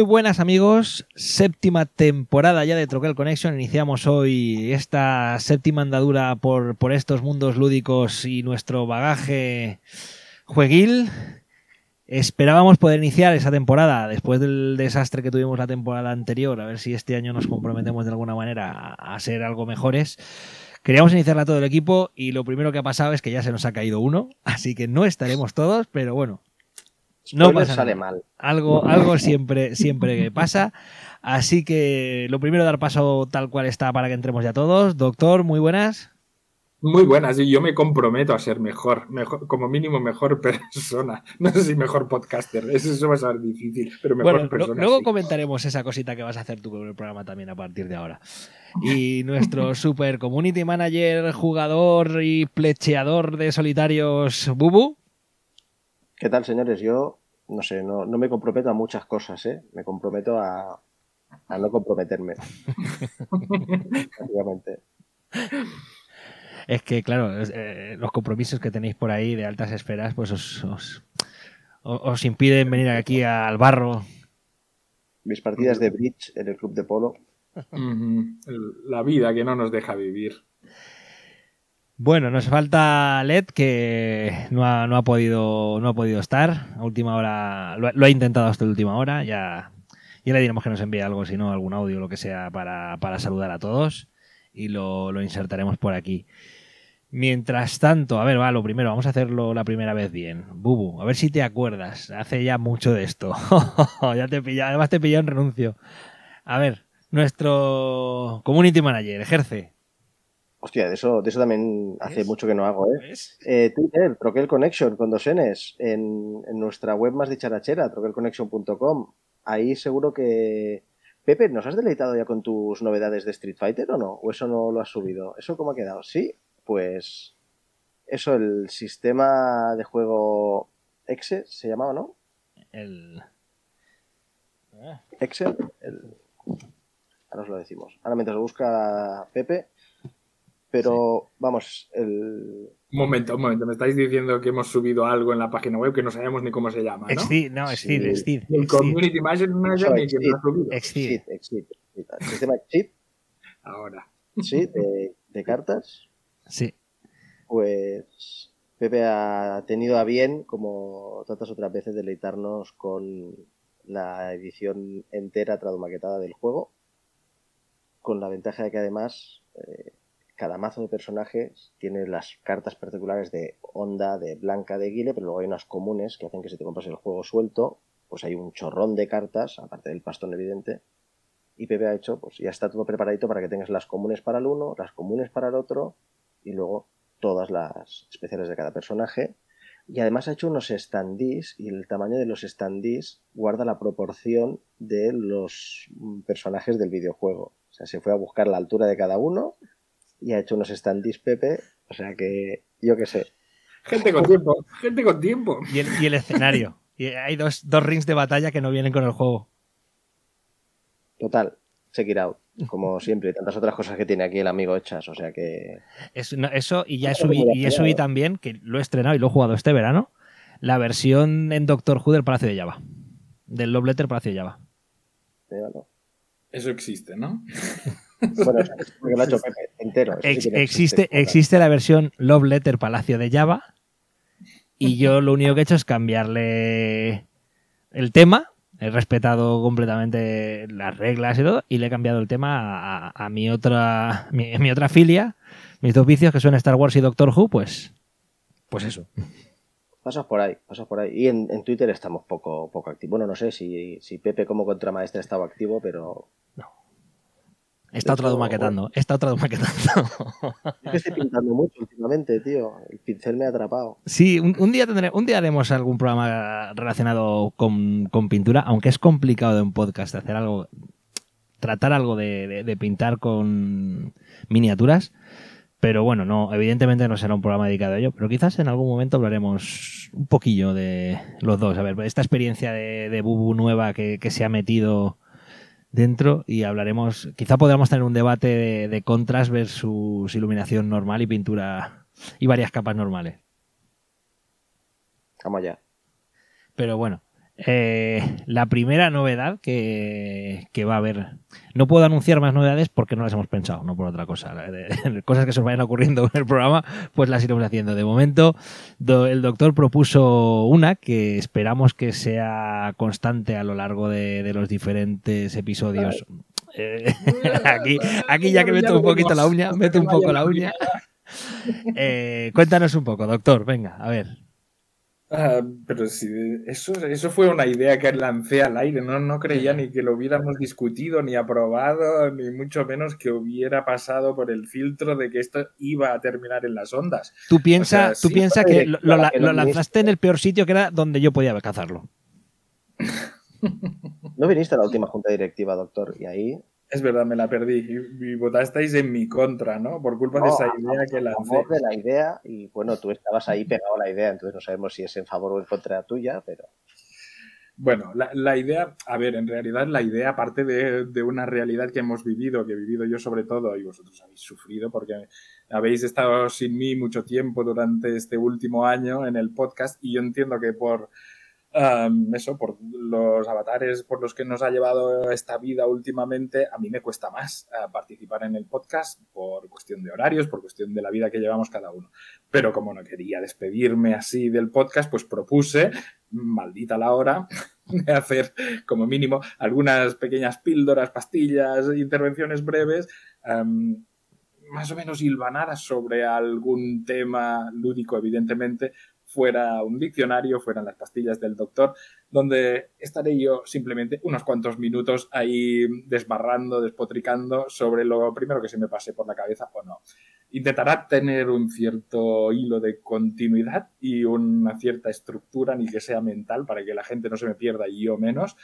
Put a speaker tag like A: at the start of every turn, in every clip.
A: Muy buenas amigos, séptima temporada ya de Troquel Connection. Iniciamos hoy esta séptima andadura por, por estos mundos lúdicos y nuestro bagaje jueguil. Esperábamos poder iniciar esa temporada después del desastre que tuvimos la temporada anterior, a ver si este año nos comprometemos de alguna manera a, a ser algo mejores. Queríamos iniciarla todo el equipo y lo primero que ha pasado es que ya se nos ha caído uno, así que no estaremos todos, pero bueno, no pasa
B: sale
A: nada.
B: mal.
A: Algo, algo siempre, siempre pasa. Así que lo primero dar paso tal cual está para que entremos ya todos. Doctor, muy buenas.
C: Muy buenas, y yo me comprometo a ser mejor, mejor, como mínimo mejor persona. No sé si mejor podcaster, eso, eso va a ser difícil, pero mejor
A: Bueno, lo-
C: persona.
A: luego
C: sí.
A: comentaremos esa cosita que vas a hacer tú con el programa también a partir de ahora. Y nuestro super community manager, jugador y plecheador de solitarios, Bubu.
B: ¿Qué tal, señores? Yo, no sé, no, no me comprometo a muchas cosas, ¿eh? Me comprometo a, a no comprometerme. Básicamente.
A: Es que, claro, eh, los compromisos que tenéis por ahí de altas esferas, pues os, os, os impiden venir aquí al barro.
B: Mis partidas de bridge en el club de polo.
C: La vida que no nos deja vivir.
A: Bueno, nos falta Led que no ha, no ha podido no ha podido estar. A última hora lo, ha- intentado hasta la última hora. Ya, ya le diremos que nos envíe algo, si no algún audio o lo que sea para, para saludar a todos y lo, lo insertaremos por aquí. Mientras tanto, a ver, va, lo primero, vamos a hacerlo la primera vez bien. Bubu, a ver si te acuerdas. Hace ya mucho de esto. ya te pilla, además te pillado en renuncio. A ver, nuestro community manager, ejerce.
B: Hostia, de eso, de eso también hace
A: ¿Ves?
B: mucho que no hago, ¿eh? Eh, Twitter, Troquel Connection con dos Ns, en, en nuestra web más dicharachera, troquelconnection.com. Ahí seguro que... Pepe, ¿nos has deleitado ya con tus novedades de Street Fighter o no? ¿O eso no lo has subido? ¿Eso cómo ha quedado? Sí, pues... Eso, el sistema de juego Exe se llamaba, ¿no?
A: El...
B: Excel. El... Ahora os lo decimos. Ahora mientras lo busca Pepe. Pero, vamos, el...
C: Un momento, un momento, me estáis diciendo que hemos subido algo en la página web que no sabemos ni cómo se llama, ¿no?
A: Exceed, no, Exceed,
B: Sí.
A: Exceed,
C: El
A: Exceed,
C: Community Manager
B: Eso,
C: ni quien lo ha subido.
A: Exceed.
B: Exit. El sistema Exit,
C: Ahora.
B: sí, de, de cartas.
A: Sí.
B: Pues Pepe ha tenido a bien, como tantas otras veces, deleitarnos con la edición entera tradumaquetada del juego, con la ventaja de que además eh, cada mazo de personajes tiene las cartas particulares de Onda, de Blanca, de Guile, pero luego hay unas comunes que hacen que si te compras el juego suelto, pues hay un chorrón de cartas, aparte del pastón evidente, y Pepe ha hecho, pues ya está todo preparadito para que tengas las comunes para el uno, las comunes para el otro, y luego todas las especiales de cada personaje. Y además ha hecho unos standees y el tamaño de los standees guarda la proporción de los mm, personajes del videojuego. O sea, se fue a buscar la altura de cada uno y ha hecho unos standees Pepe. O sea que, yo qué sé.
C: Gente con tiempo, gente con tiempo.
A: Y el, y el escenario. Y hay dos, dos rings de batalla que no vienen con el juego.
B: Total, check it out. Como siempre, y tantas otras cosas que tiene aquí el amigo hechas. O sea que,
A: Es- no, eso, y ya subí, y he subí también, que lo he estrenado y lo he jugado este verano, la versión en Doctor Who del Palacio de Java. Del Love Letter Palacio de Java.
C: Eso existe, ¿no?
B: Bueno, eso es porque lo ha hecho Pepe entero. Sí no
A: existe, existe la versión Love Letter Palacio de Java. Y yo lo único que he hecho es cambiarle el tema, he respetado completamente las reglas y todo, y le he cambiado el tema a, a mi otra mi, mi otra filia, mis dos vicios que son Star Wars y Doctor Who, pues, pues eso.
B: Pasas por ahí, pasas por ahí. Y en, en Twitter estamos poco, poco activos. Bueno, no sé si, si Pepe como contramaestre estaba activo, pero
A: Está otra maquetando, está otra maquetando.
B: es que estoy pintando mucho últimamente, tío. El pincel me ha atrapado.
A: Sí, un, un día tendré, un día haremos algún programa relacionado con, con pintura, aunque es complicado de un podcast hacer algo, tratar algo de, de- de pintar con miniaturas. Pero bueno, no, evidentemente no será un programa dedicado a ello, pero quizás en algún momento hablaremos un poquillo de los dos. A ver, esta experiencia de, de Bubu nueva que, que se ha metido dentro y hablaremos, quizá podamos tener un debate de, de contras versus iluminación normal y pintura y varias capas normales.
B: Vamos allá.
A: Pero bueno, eh, la primera novedad que, que va a haber. No puedo anunciar más novedades porque no las hemos pensado, no por otra cosa. Cosas que se vayan ocurriendo en el programa, pues las iremos haciendo. De momento, do- el doctor propuso una que esperamos que sea constante a lo largo de, de los diferentes episodios. Eh, aquí, aquí ya que meto un poquito la uña, meto un poco la uña. Eh, cuéntanos un poco, doctor, venga, a ver.
C: Ah, pero sí, eso, eso fue una idea que lancé al aire, ¿no? No creía ni que lo hubiéramos discutido, ni aprobado, ni mucho menos que hubiera pasado por el filtro de que esto iba a terminar en las ondas.
A: Tú piensas
C: O sea,
A: tú
C: sí,
A: piensa que lo, lo-
B: la que
A: lo lanzaste en el peor sitio que era donde yo podía cazarlo.
B: No viniste a la última junta directiva, doctor, y ahí.
C: Es verdad, me la perdí y, y votasteis en mi contra, ¿no? Por culpa de esa
B: a-
C: idea que
B: a
C: lancé.
B: favor de la idea, y bueno, tú estabas ahí pegado a la idea, entonces no sabemos si es en favor o en contra tuya, pero.
C: Bueno, la, la idea, a ver, en realidad la idea parte de, de una realidad que hemos vivido, que he vivido yo sobre todo y vosotros habéis sufrido porque habéis estado sin mí mucho tiempo durante este último año en el podcast y yo entiendo que por um, eso, por los avatares por los que nos ha llevado esta vida últimamente, a mí me cuesta más uh, participar en el podcast por cuestión de horarios, por cuestión de la vida que llevamos cada uno. Pero como no quería despedirme así del podcast, pues propuse maldita la hora de hacer como mínimo algunas pequeñas píldoras, pastillas, intervenciones breves, um, más o menos hilvanadas sobre algún tema lúdico, evidentemente, fuera un diccionario, fueran las pastillas del doctor, donde estaré yo simplemente unos cuantos minutos ahí desbarrando, despotricando sobre lo primero que se me pase por la cabeza o no. Intentará tener un cierto hilo de continuidad y una cierta estructura, ni que sea mental, para que la gente no se me pierda y yo menos,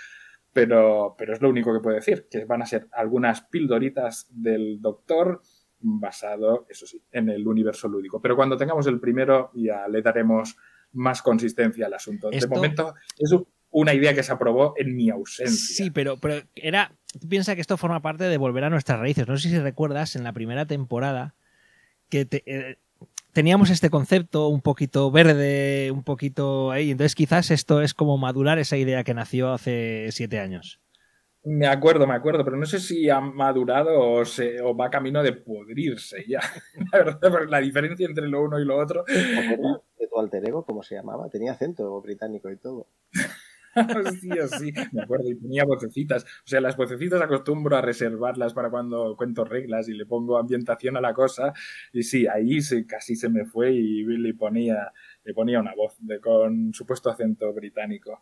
C: pero, pero es lo único que puedo decir, que van a ser algunas pildoritas del doctor, basado, eso sí, en el universo lúdico. Pero cuando tengamos el primero ya le daremos más consistencia al asunto.
A: Esto...
C: De momento es una idea que se aprobó en mi ausencia.
A: Sí, pero, pero era. Tú piensas que esto forma parte de volver a nuestras raíces. No sé si recuerdas en la primera temporada que te, eh, teníamos este concepto un poquito verde, un poquito ahí. Entonces quizás esto es como madurar esa idea que nació hace siete años.
C: Me acuerdo, me acuerdo, pero no sé si ha madurado o, se, o va camino de podrirse ya. La verdad, la diferencia entre lo uno y lo otro.
B: ¿De tu alter ego cómo se llamaba? Tenía acento británico y todo.
C: sí, sí, me acuerdo, y ponía vocecitas. O sea, las vocecitas acostumbro a reservarlas para cuando cuento reglas y le pongo ambientación a la cosa. Y sí, ahí sí, casi se me fue y le ponía, le ponía una voz de, con supuesto acento británico.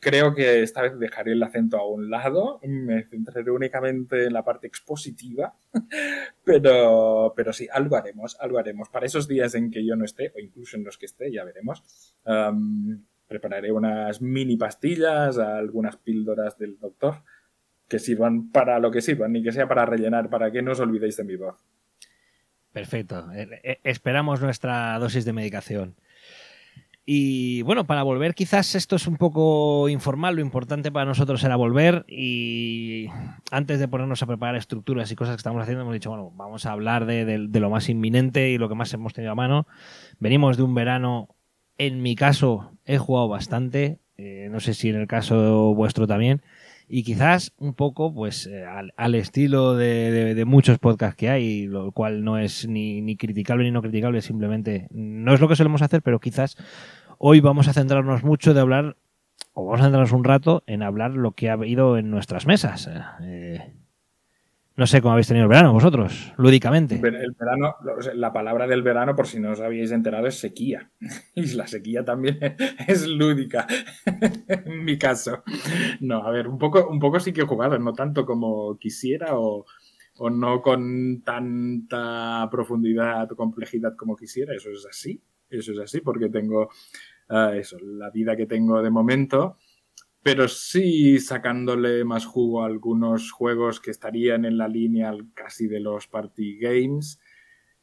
C: Creo que esta vez dejaré el acento a un lado, me centraré únicamente en la parte expositiva, pero, pero sí, algo haremos, algo haremos. Para esos días en que yo no esté, o incluso en los que esté, ya veremos. Um, prepararé unas mini pastillas, algunas píldoras del doctor que sirvan para lo que sirvan, ni que sea para rellenar, para que no os olvidéis de mi voz.
A: Perfecto. Eh, esperamos nuestra dosis de medicación. Y bueno, para volver, quizás esto es un poco informal, lo importante para nosotros era volver y antes de ponernos a preparar estructuras y cosas que estamos haciendo, hemos dicho, bueno, vamos a hablar de lo más inminente y lo que más hemos tenido a mano. Venimos de un verano en mi caso he jugado bastante, eh, no sé si en el caso vuestro también, y quizás un poco pues eh, al, al, estilo de, muchos podcasts que hay, lo cual no es ni, ni, criticable ni no criticable, simplemente no es lo que solemos hacer, pero quizás hoy vamos a centrarnos mucho de hablar o vamos a centrarnos un rato en hablar lo que ha habido en nuestras mesas. Eh, no sé cómo habéis tenido el verano vosotros, lúdicamente.
C: El verano, la palabra del verano, por si no os habéis enterado, es sequía. Y la sequía también es lúdica, en mi caso. No, a ver, un poco, un poco sí que he jugado, no tanto como quisiera o, o no con tanta profundidad o complejidad como quisiera. Eso es así, eso es así, porque tengo uh, eso, la vida que tengo de momento pero sí sacándole más jugo a algunos juegos que estarían en la línea casi de los party games.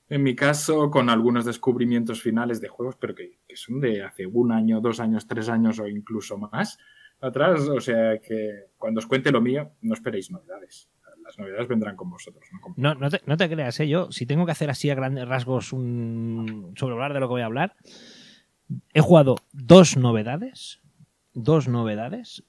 C: En mi caso, con algunos descubrimientos finales de juegos, pero que, son de hace un año, dos años, tres años o incluso más atrás. O sea que cuando os cuente lo mío, no esperéis novedades. Las novedades vendrán con vosotros.
A: No, no, te, no te, creas, ¿eh? yo si tengo que hacer así a grandes rasgos un sobre hablar de lo que voy a hablar, he jugado dos novedades dos novedades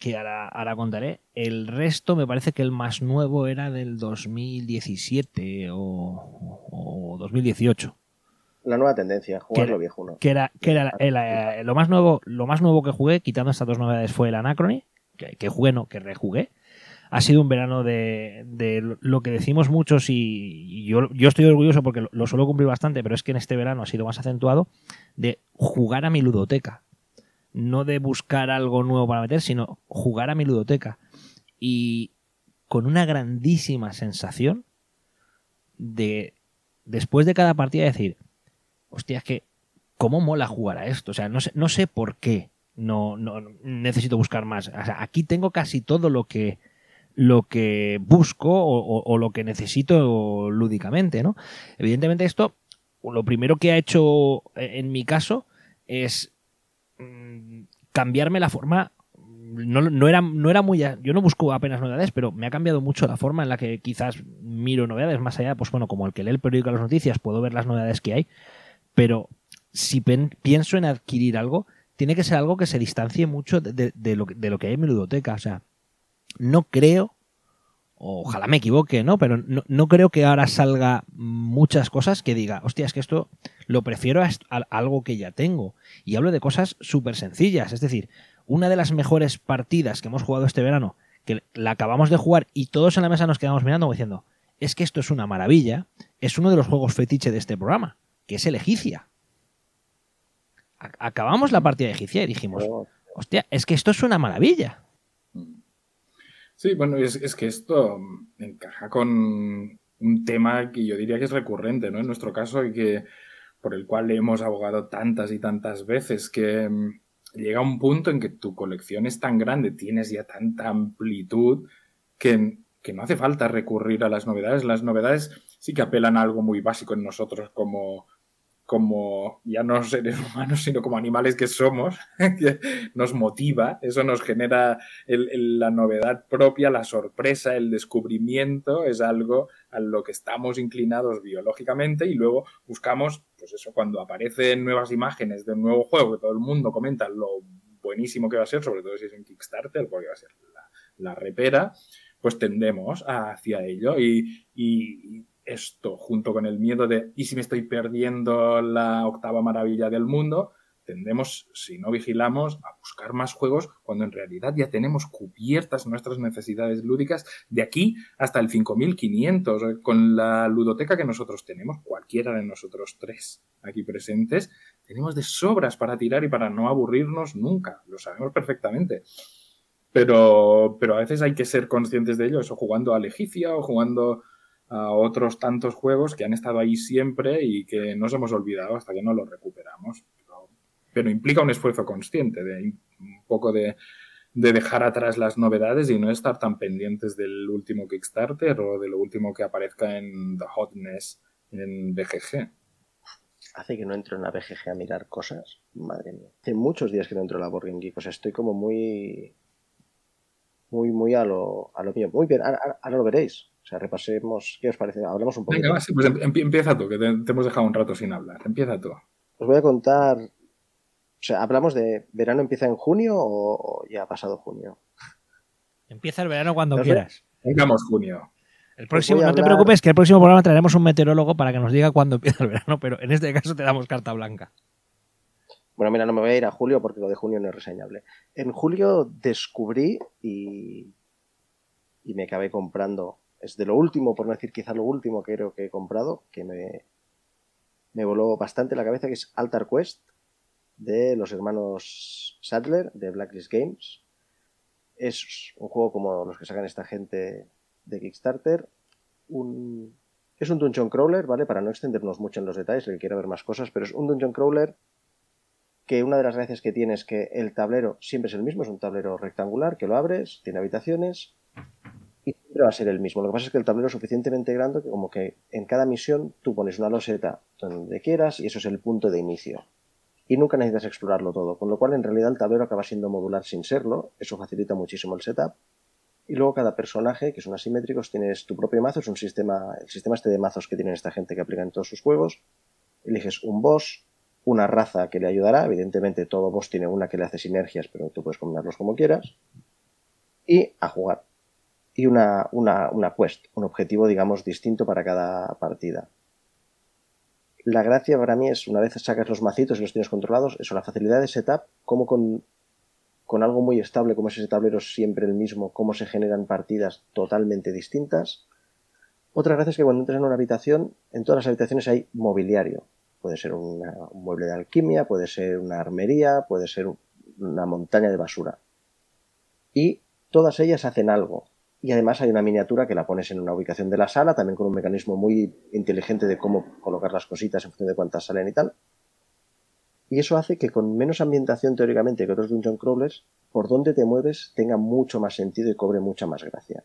A: que ahora, contaré. El resto me parece que el más nuevo era del 2017 o, 2018.
B: La nueva tendencia, jugar lo viejo ¿no?
A: Que era, que era eh, lo más nuevo, lo más nuevo que jugué, quitando estas dos novedades, fue el Anachrony, que, jugué, no, que rejugué. Ha sido un verano de, lo que decimos muchos y, yo, yo, estoy orgulloso porque lo, lo suelo cumplir bastante, pero es que en este verano ha sido más acentuado de jugar a mi ludoteca no de buscar algo nuevo para meter, sino jugar a mi ludoteca. Y con una grandísima sensación de, después de cada partida, decir, hostia, es que, ¿cómo mola jugar a esto? O sea, no sé, no sé por qué no, no necesito buscar más. O sea, aquí tengo casi todo lo que, lo que busco o, o, lo que necesito lúdicamente, ¿no? Evidentemente esto, lo primero que ha hecho en mi caso es cambiarme la forma. No, era, no era muy. Yo no busco apenas novedades, pero me ha cambiado mucho la forma en la que quizás miro novedades. Más allá, pues bueno, como el que lee el periódico de las noticias, puedo ver las novedades que hay. Pero si pienso en adquirir algo, tiene que ser algo que se distancie mucho de, lo, de lo que hay en mi ludoteca. O sea, no creo ojalá me equivoque, ¿no? Pero no, creo que ahora salga muchas cosas que diga, hostia, es que esto lo prefiero a, algo que ya tengo. Y hablo de cosas súper sencillas. Es decir, una de las mejores partidas que hemos jugado este verano, que la acabamos de jugar y todos en la mesa nos quedamos mirando diciendo, es que esto es una maravilla, es uno de los juegos fetiche de este programa, que es el Egicia. Acabamos la partida de Egicia y dijimos, hostia, es que esto es una maravilla.
C: Sí, bueno, es, que esto encaja con un tema que yo diría que es recurrente, ¿no? En nuestro caso y que por el cual hemos abogado tantas y tantas veces que mm, llega un punto en que tu colección es tan grande, tienes ya tanta amplitud que, que no hace falta recurrir a las novedades. Las novedades sí que apelan a algo muy básico en nosotros como como ya no seres humanos, sino como animales que somos, que nos motiva, eso nos genera la novedad propia, la sorpresa, el descubrimiento, es algo a lo que estamos inclinados biológicamente y luego buscamos, pues eso, cuando aparecen nuevas imágenes de un nuevo juego que todo el mundo comenta lo buenísimo que va a ser, sobre todo si es en Kickstarter, porque va a ser la, repera, pues tendemos hacia ello y, y esto, junto con el miedo de ¿y si me estoy perdiendo la octava maravilla del mundo? Tendemos, si no vigilamos, a buscar más juegos cuando en realidad ya tenemos cubiertas nuestras necesidades lúdicas de aquí hasta el 5500. Eh, con la ludoteca que nosotros tenemos, cualquiera de nosotros tres aquí presentes, tenemos de sobras para tirar y para no aburrirnos nunca. Lo sabemos perfectamente. Pero, pero a veces hay que ser conscientes de ello, eso jugando a Legicia o jugando a otros tantos juegos que han estado ahí siempre y que nos hemos olvidado hasta que no los recuperamos. Pero, implica un esfuerzo consciente, de un poco de, dejar atrás las novedades y no estar tan pendientes del último Kickstarter o de lo último que aparezca en The Hotness en BGG.
B: Hace que no entro en la BGG a mirar cosas. Madre mía. Hace muchos días que no entro en la Board Geek. O sea, estoy como muy. Muy, muy a lo, a lo mío. Muy bien, ahora lo veréis. O sea, repasemos, ¿qué os parece? Hablamos un poco.
C: Venga, va, pues em, empieza tú, que te, hemos dejado un rato sin hablar. Empieza tú.
B: Os voy a contar. O sea, ¿hablamos de verano empieza en junio o, ya ha pasado junio?
A: Empieza el verano cuando quieras.
C: Vengamos junio.
A: El próximo, no te preocupes, que el próximo programa traeremos un meteorólogo para que nos diga cuándo empieza el verano, pero en este caso te damos carta blanca.
B: Bueno, mira, no me voy a ir a julio porque lo de junio no es reseñable. En julio descubrí y, y me acabé comprando. Es de lo último, por no decir quizá lo último que creo que he comprado, que me, me voló bastante la cabeza, que es Altar Quest, de los hermanos Sadler, de Blacklist Games. Es un juego como los que sacan esta gente de Kickstarter. Es un dungeon crawler, ¿vale? Para no extendernos mucho en los detalles, el que quiera ver más cosas, pero es un dungeon crawler que una de las gracias que tiene es que el tablero siempre es el mismo, es un tablero rectangular que lo abres, tiene habitaciones y siempre va a ser el mismo. Lo que pasa es que el tablero es suficientemente grande que como que en cada misión tú pones una loseta donde quieras y eso es el punto de inicio. Y nunca necesitas explorarlo todo, con lo cual en realidad el tablero acaba siendo modular sin serlo, eso facilita muchísimo el setup. Y luego cada personaje, que son asimétricos, tienes tu propio mazo, es un sistema, el sistema este de mazos que tienen esta gente que aplica en todos sus juegos. Eliges un boss, una raza que le ayudará, evidentemente todo boss tiene una que le hace sinergias, pero tú puedes combinarlos como quieras, y a jugar. Y una, una, una quest, un objetivo, digamos, distinto para cada partida. La gracia para mí es, una vez sacas los macitos y los tienes controlados, eso, la facilidad de setup, como con, con algo muy estable como es ese tablero siempre el mismo, cómo se generan partidas totalmente distintas. Otra gracia es que cuando entras en una habitación, en todas las habitaciones hay mobiliario. Puede ser un mueble de alquimia, puede ser una armería, puede ser una montaña de basura. Y todas ellas hacen algo. Y además hay una miniatura que la pones en una ubicación de la sala, también con un mecanismo muy inteligente de cómo colocar las cositas en función de cuántas salen y tal. Y eso hace que con menos ambientación teóricamente que otros dungeon crawlers, por donde te mueves tenga mucho más sentido y cobre mucha más gracia.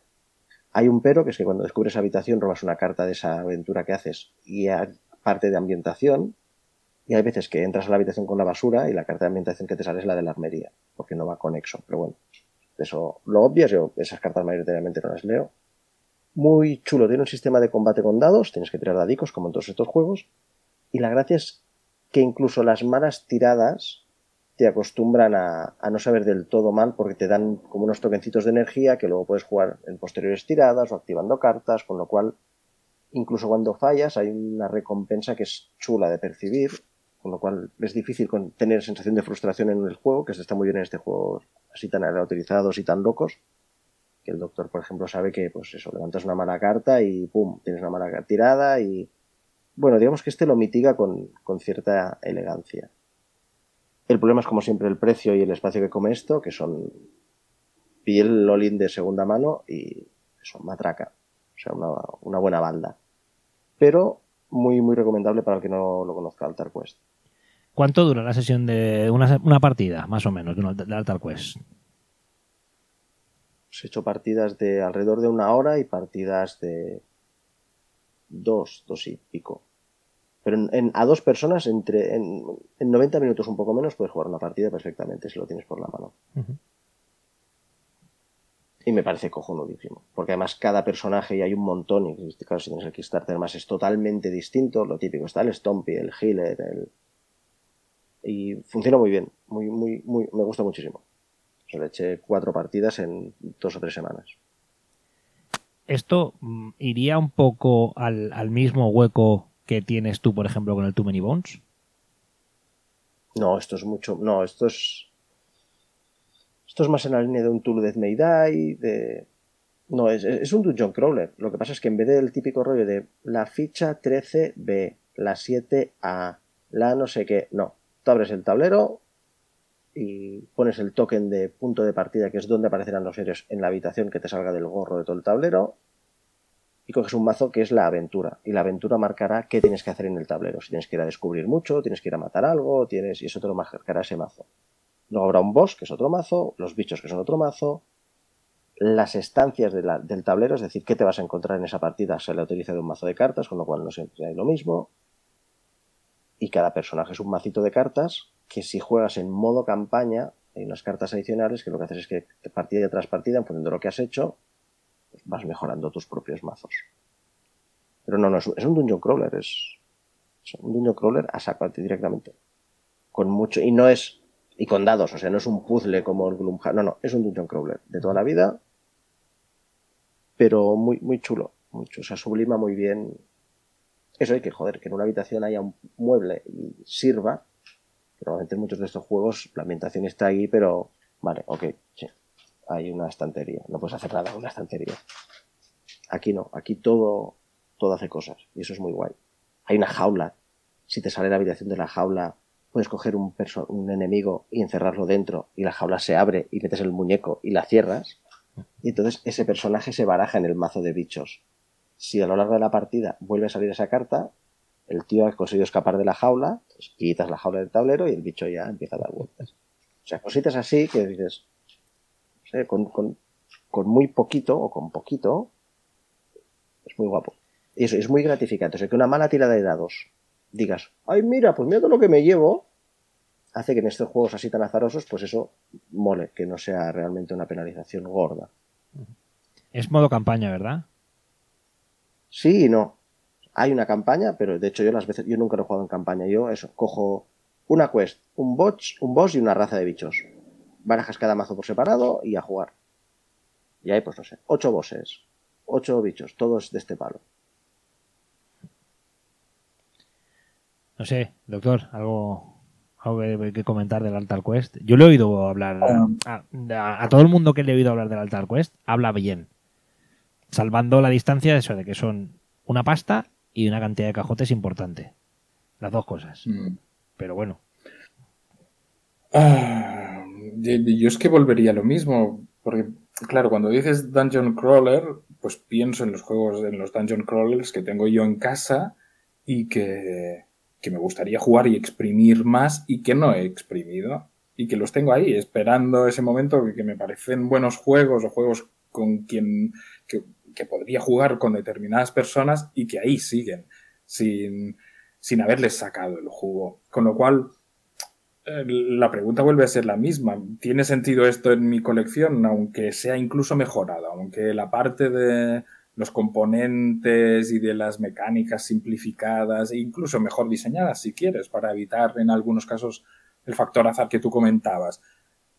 B: Hay un pero, que es que cuando descubres habitación robas una carta de esa aventura que haces y parte de ambientación, y hay veces que entras a la habitación con la basura y la carta de ambientación que te sale es la de la armería, porque no va conexo. Pero bueno, eso lo obvias, yo esas cartas mayoritariamente no las leo. Muy chulo, tiene un sistema de combate con dados, tienes que tirar dadicos como en todos estos juegos. Y la gracia es que incluso las malas tiradas te acostumbran a, a, no saber del todo mal porque te dan como unos toquencitos de energía que luego puedes jugar en posteriores tiradas o activando cartas, con lo cual incluso cuando fallas hay una recompensa que es chula de percibir, con lo cual es difícil tener sensación de frustración en el juego, que se está muy bien en este juego así tan utilizados y tan locos, que el doctor, por ejemplo, sabe que, pues eso, levantas una mala carta y pum, tienes una mala tirada y... Bueno, digamos que este lo mitiga con, con cierta elegancia. El problema es, como siempre, el precio y el espacio que come esto, que son piel Lolin de segunda mano y eso, matraca. O sea, una, una buena banda pero muy, muy recomendable para el que no lo conozca, Altar Quest.
A: ¿Cuánto dura la sesión de una, una partida, más o menos, de Altar Quest?
B: Pues he hecho partidas de alrededor de una hora y partidas de dos, dos y pico. Pero en, a dos personas, entre en, en, 90 minutos un poco menos, puedes jugar una partida perfectamente si lo tienes por la mano. Uh y me parece cojonudísimo. Porque además cada personaje, y hay un montón, y claro, si tienes el Kickstarter, además es totalmente distinto. Lo típico, está el Stompy, el Healer, el... Y funciona muy bien. Muy, muy, muy... Me gusta muchísimo. Se le eché cuatro partidas en dos o tres semanas.
A: ¿Esto mm, iría un poco al, al mismo hueco que tienes tú, por ejemplo, con el Too Many Bones?
B: No, esto es mucho. No, esto es esto es más en la línea de un Tool Death May Die, de... No, es, es, un dungeon crawler. Lo que pasa es que en vez del típico rollo de la ficha 13B, la 7A, la no sé qué, no. Abres el tablero y pones el token de punto de partida, que es donde aparecerán los héroes en la habitación que te salga del gorro de todo el tablero, y coges un mazo que es la aventura. Y la aventura marcará qué tienes que hacer en el tablero. Si tienes que ir a descubrir mucho, tienes que ir a matar algo, tienes, y eso te lo marcará ese mazo. Luego habrá un boss, que es otro mazo, los bichos, que son otro mazo, las estancias del tablero, es decir, qué te vas a encontrar en esa partida, se le utiliza de un mazo de cartas, con lo cual no siempre hay lo mismo. Y cada personaje es un macito de cartas que si juegas en modo campaña, hay unas cartas adicionales que lo que haces es que partida tras partida, en función de lo que has hecho, pues vas mejorando tus propios mazos. Pero no, no, es un dungeon crawler, es, un dungeon crawler a saco directamente. Con mucho, y no es y con dados, o sea, no es un puzzle como el Gloomhaven, no, no, es un dungeon crawler de toda la vida, pero muy, muy chulo, mucho, o sea, sublima muy bien. Eso hay que, joder, que en una habitación haya un mueble y sirva, Normalmente en muchos de estos juegos la ambientación está ahí, pero vale, ok, sí. Hay una estantería. No puedes hacer nada con una estantería. Aquí no, aquí todo, todo hace cosas. Y eso es muy guay. Hay una jaula. Si te sale la habitación de la jaula, puedes coger un, un enemigo y encerrarlo dentro y la jaula se abre y metes el muñeco y la cierras. Y entonces ese personaje se baraja en el mazo de bichos. Si a lo largo de la partida vuelve a salir esa carta, el tío ha conseguido escapar de la jaula, pues quitas la jaula del tablero y el bicho ya empieza a dar vueltas. O sea, cositas así que dices, con, con, con muy poquito o con poquito, es muy guapo. Y eso es muy gratificante. O sea, que una mala tirada de dados digas, ay, mira, pues mira todo lo que me llevo, hace que en estos juegos así tan azarosos, pues eso mole, que no sea realmente una penalización gorda.
A: Es modo campaña, ¿verdad?
B: Sí y no. Hay una campaña, pero de hecho yo las veces, yo nunca lo he jugado en campaña. Yo eso, cojo una quest, un boss, un boss y una raza de bichos. Barajas cada mazo por separado y a jugar. Y hay, pues no sé, ocho bosses, ocho bichos, todos de este palo.
A: No sé, doctor, algo, algo que, que comentar del Altar Quest. Yo le he oído hablar, a, a, a, todo el mundo que le he oído hablar del Altar Quest, habla bien. Salvando la distancia de eso, de que son una pasta y una cantidad de cajotes importante. Las dos cosas. Mm. Pero bueno.
C: Ah, yo es que volvería a lo mismo. Porque, claro, cuando dices Dungeon Crawler, pues pienso en los juegos, en los Dungeon Crawlers que tengo yo en casa y que, que me gustaría jugar y exprimir más y que no he exprimido. Y que los tengo ahí, esperando ese momento que me parecen buenos juegos o juegos con quien que, podría jugar con determinadas personas y que ahí siguen, sin, sin haberles sacado el jugo. Con lo cual, eh, la pregunta vuelve a ser la misma. ¿Tiene sentido esto en mi colección? Aunque sea incluso mejorado, aunque la parte de los componentes y de las mecánicas simplificadas e incluso mejor diseñadas, si quieres, para evitar en algunos casos el factor azar que tú comentabas.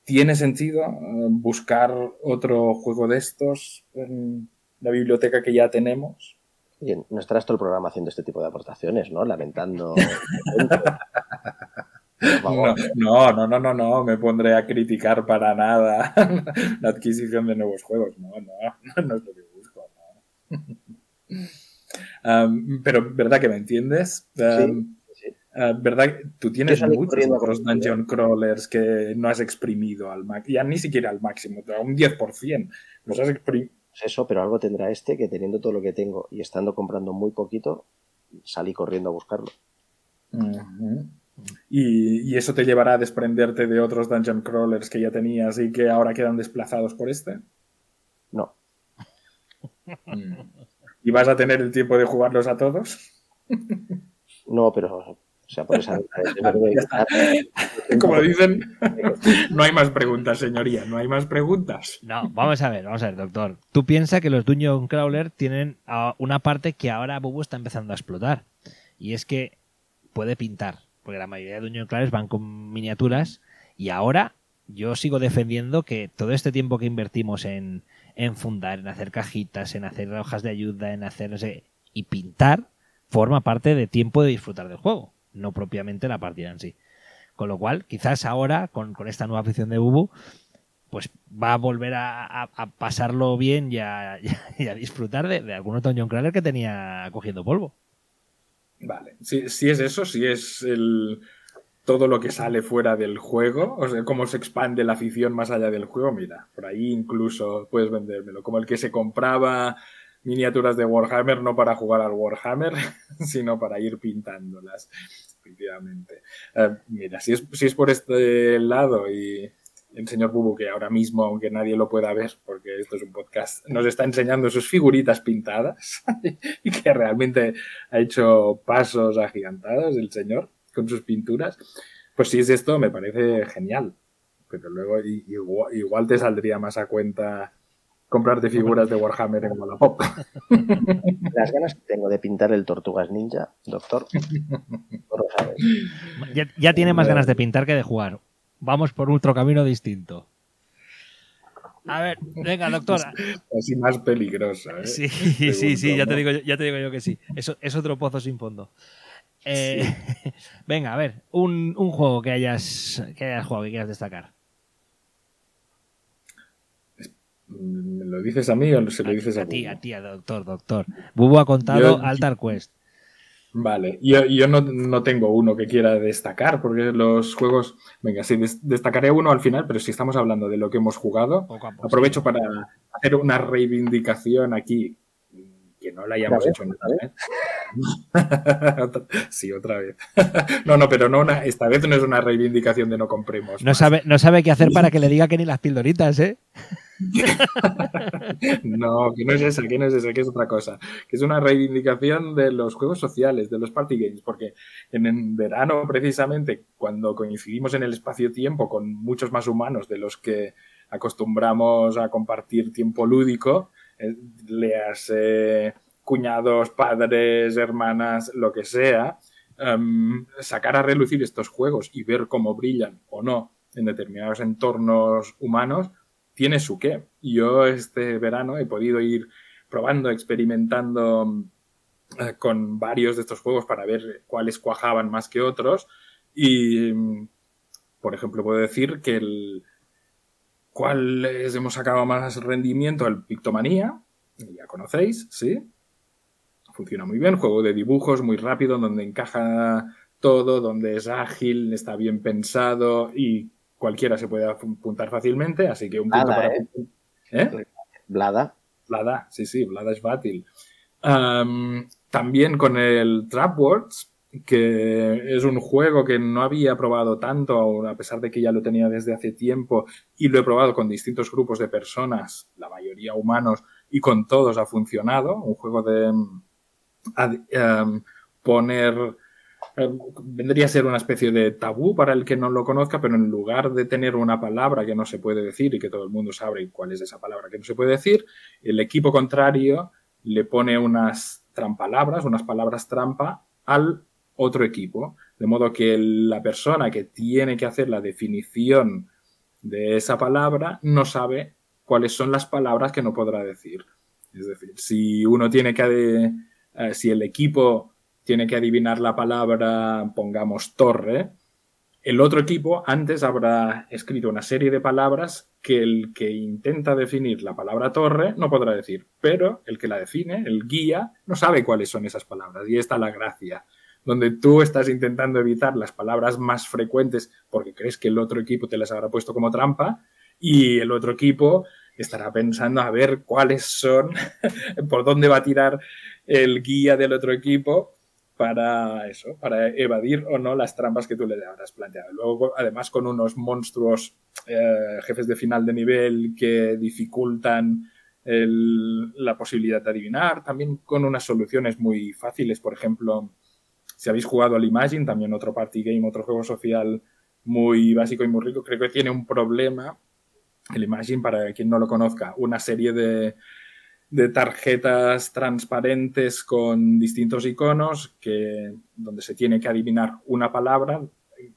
C: ¿Tiene sentido eh, buscar otro juego de estos en la biblioteca que ya tenemos?
B: Oye, no estarás todo el programa haciendo este tipo de aportaciones, ¿no? Lamentando.
C: No, no, no, no, no, no, me pondré a criticar para nada la adquisición de nuevos juegos. No, no, no es lo que busco. No. Um, pero, ¿verdad que me entiendes? Um, sí. Uh, ¿Verdad? Tú tienes muchos otros dungeon crawlers que no has exprimido al máximo, ya ni siquiera al máximo, a un 10%. Los has exprimido
B: eso, pero algo tendrá este que teniendo todo lo que tengo y estando comprando muy poquito, salí corriendo a buscarlo.
C: Uh -huh. y, y, eso te llevará a desprenderte de otros dungeon crawlers que ya tenías y que ahora quedan desplazados por este?
B: No.
C: ¿Y vas a tener el tiempo de jugarlos a todos?
B: no, pero o sea, por esa...
C: Como dicen, no hay más preguntas, señoría, no hay más preguntas.
A: No, vamos a ver, vamos a ver, doctor. Tú piensas que los Dungeon Crawler tienen una parte que ahora Bubu está empezando a explotar. Y es que puede pintar. Porque la mayoría de Dungeon Crawlers van con miniaturas. Y ahora yo sigo defendiendo que todo este tiempo que invertimos en, en fundar, en hacer cajitas, en hacer hojas de ayuda, en hacer no sé, y pintar, forma parte de tiempo de disfrutar del juego no propiamente la partida en sí. Con lo cual, quizás ahora, con, con esta nueva afición de Bubu, pues va a volver a, a, pasarlo bien y a, disfrutar de, de, algún otro John Crawler que tenía cogiendo polvo.
C: Vale, si, si es eso, si es el, todo lo que sale fuera del juego, o sea, cómo se expande la afición más allá del juego, mira, por ahí incluso puedes vendérmelo, como el que se compraba miniaturas de Warhammer no para jugar al Warhammer, sino para ir pintándolas efectivamente. Uh, mira, si es, si es por este lado y el señor Bubu, que ahora mismo, aunque nadie lo pueda ver, porque esto es un podcast, nos está enseñando sus figuritas pintadas y que realmente ha hecho pasos agigantados el señor con sus pinturas, pues si es esto, me parece genial. Pero luego igual, igual te saldría más a cuenta comprarte figuras de Warhammer en Wallapop.
B: Las ganas que tengo de pintar el Tortugas Ninja, doctor, no lo sabes.
A: Ya, ya, tiene más ganas de pintar que de jugar. Vamos por otro camino distinto. A ver, venga, doctora.
C: Así más peligrosa, ¿eh?
A: Sí, sí, sí, ya te, digo, ya te digo yo que sí. Eso es otro pozo sin fondo. Eh, venga, a ver, un, un, juego que hayas, que hayas jugado que quieras destacar.
C: ¿Me lo dices a mí o se lo dices a,
A: a ti? A ti, a doctor, doctor. Bubu ha contado Altar Quest.
C: Vale, yo, yo no, no, tengo uno que quiera destacar, porque los juegos, venga, sí, destacaré uno al final, pero si estamos hablando de lo que hemos jugado, aprovecho para hacer una reivindicación aquí, que no la hayamos hecho nunca. ¿eh? sí, otra vez. no, no, pero no una, esta vez no es una reivindicación de no compremos.
A: No sabe, no sabe qué hacer para que le diga que ni las pildoritas, ¿eh?
C: no, que no es esa, que no es esa, que es otra cosa. Que es una reivindicación de los juegos sociales, de los party games, porque en, verano, precisamente, cuando coincidimos en el espacio-tiempo con muchos más humanos de los que acostumbramos a compartir tiempo lúdico, eh, leas cuñados, padres, hermanas, lo que sea, em, sacar a relucir estos juegos y ver cómo brillan o no en determinados entornos humanos, tiene su qué. Yo este verano he podido ir probando, experimentando eh, con varios de estos juegos para ver cuáles cuajaban más que otros. Y, por ejemplo, puedo decir que el cuáles hemos sacado más rendimiento, el Pictomanía, ya conocéis, ¿sí? Funciona muy bien, juego de dibujos muy rápido, donde encaja todo, donde es ágil, está bien pensado y cualquiera se puede apuntar fácilmente, así que un punto para... ¿eh?
B: ¿Eh? Blada.
C: Blada, sí, sí, Blada es fácil. también con el Trapwords, que es un juego que no había probado tanto, a pesar de que ya lo tenía desde hace tiempo, y lo he probado con distintos grupos de personas, la mayoría humanos, y con todos ha funcionado. Un juego de poner eh, vendría a ser una especie de tabú para el que no lo conozca, pero en lugar de tener una palabra que no se puede decir y que todo el mundo sabe cuál es esa palabra que no se puede decir, el equipo contrario le pone unas trampalabras, unas palabras trampa al otro equipo, de modo que la persona que tiene que hacer la definición de esa palabra no sabe cuáles son las palabras que no podrá decir. Es decir, si uno tiene que, eh, si el equipo tiene que adivinar la palabra, pongamos torre, el otro equipo antes habrá escrito una serie de palabras que el que intenta definir la palabra torre no podrá decir, pero el que la define, el guía, no sabe cuáles son esas palabras y está la gracia, donde tú estás intentando evitar las palabras más frecuentes porque crees que el otro equipo te las habrá puesto como trampa y el otro equipo estará pensando a ver cuáles son, por dónde va a tirar el guía del otro equipo para eso, para evadir o no las trampas que tú le habrás planteado. Luego, además, con unos monstruos eh, jefes de final de nivel que dificultan la posibilidad de adivinar, también con unas soluciones muy fáciles, por ejemplo, si habéis jugado al Imagine, también otro party game, otro juego social muy básico y muy rico, creo que tiene un problema, el Imagine, para quien no lo conozca, una serie de de tarjetas transparentes con distintos iconos que, donde se tiene que adivinar una palabra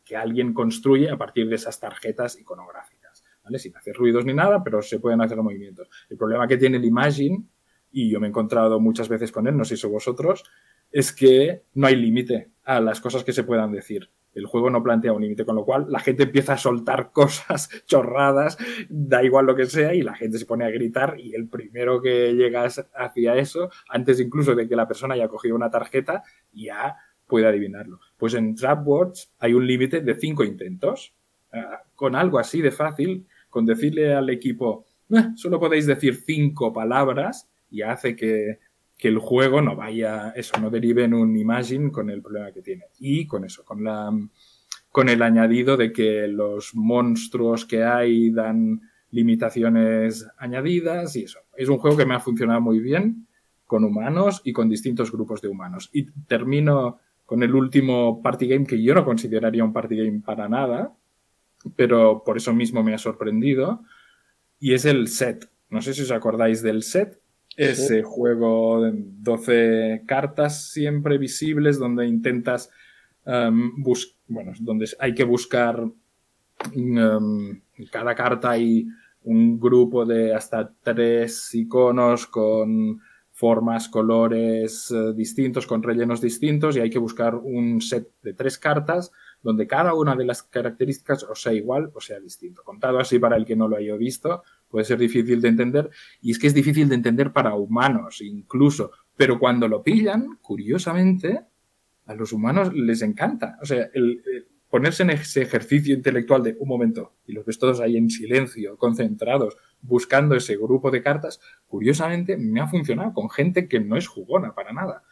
C: que alguien construye a partir de esas tarjetas iconográficas, ¿vale? Sin hacer ruidos ni nada, pero se pueden hacer movimientos. El problema que tiene el Imagine, y yo me he encontrado muchas veces con él, no sé si vosotros, es que no hay límite a las cosas que se puedan decir el juego no plantea un límite, con lo cual la gente empieza a soltar cosas chorradas, da igual lo que sea, y la gente se pone a gritar y el primero que llega hacia eso, antes incluso de que la persona haya cogido una tarjeta, ya puede adivinarlo. Pues en Trapwords hay un límite de cinco intentos. Ah, con algo así de fácil, con decirle al equipo, ah, solo podéis decir cinco palabras, y hace que que el juego no vaya, eso, no derive en un Imagine con el problema que tiene. Y con eso, con la con el añadido de que los monstruos que hay dan limitaciones añadidas y eso. Es un juego que me ha funcionado muy bien con humanos y con distintos grupos de humanos. Y termino con el último party game que yo no consideraría un party game para nada, pero por eso mismo me ha sorprendido, y es el set. No sé si os acordáis del set, ese juego de 12 cartas siempre visibles donde intentas um, bueno, donde hay que buscar um, cada carta hay un grupo de hasta tres iconos con formas, colores eh, distintos, con rellenos distintos, y hay que buscar un set de tres cartas donde cada una de las características o sea igual o sea distinto. Contado así para el que no lo haya visto, puede ser difícil de entender, y es que es difícil de entender para humanos incluso, pero cuando lo pillan, curiosamente, a los humanos les encanta. O sea, el, ponerse en ese ejercicio intelectual de un momento y los ves todos ahí en silencio, concentrados, buscando ese grupo de cartas, curiosamente me ha funcionado con gente que no es jugona para nada.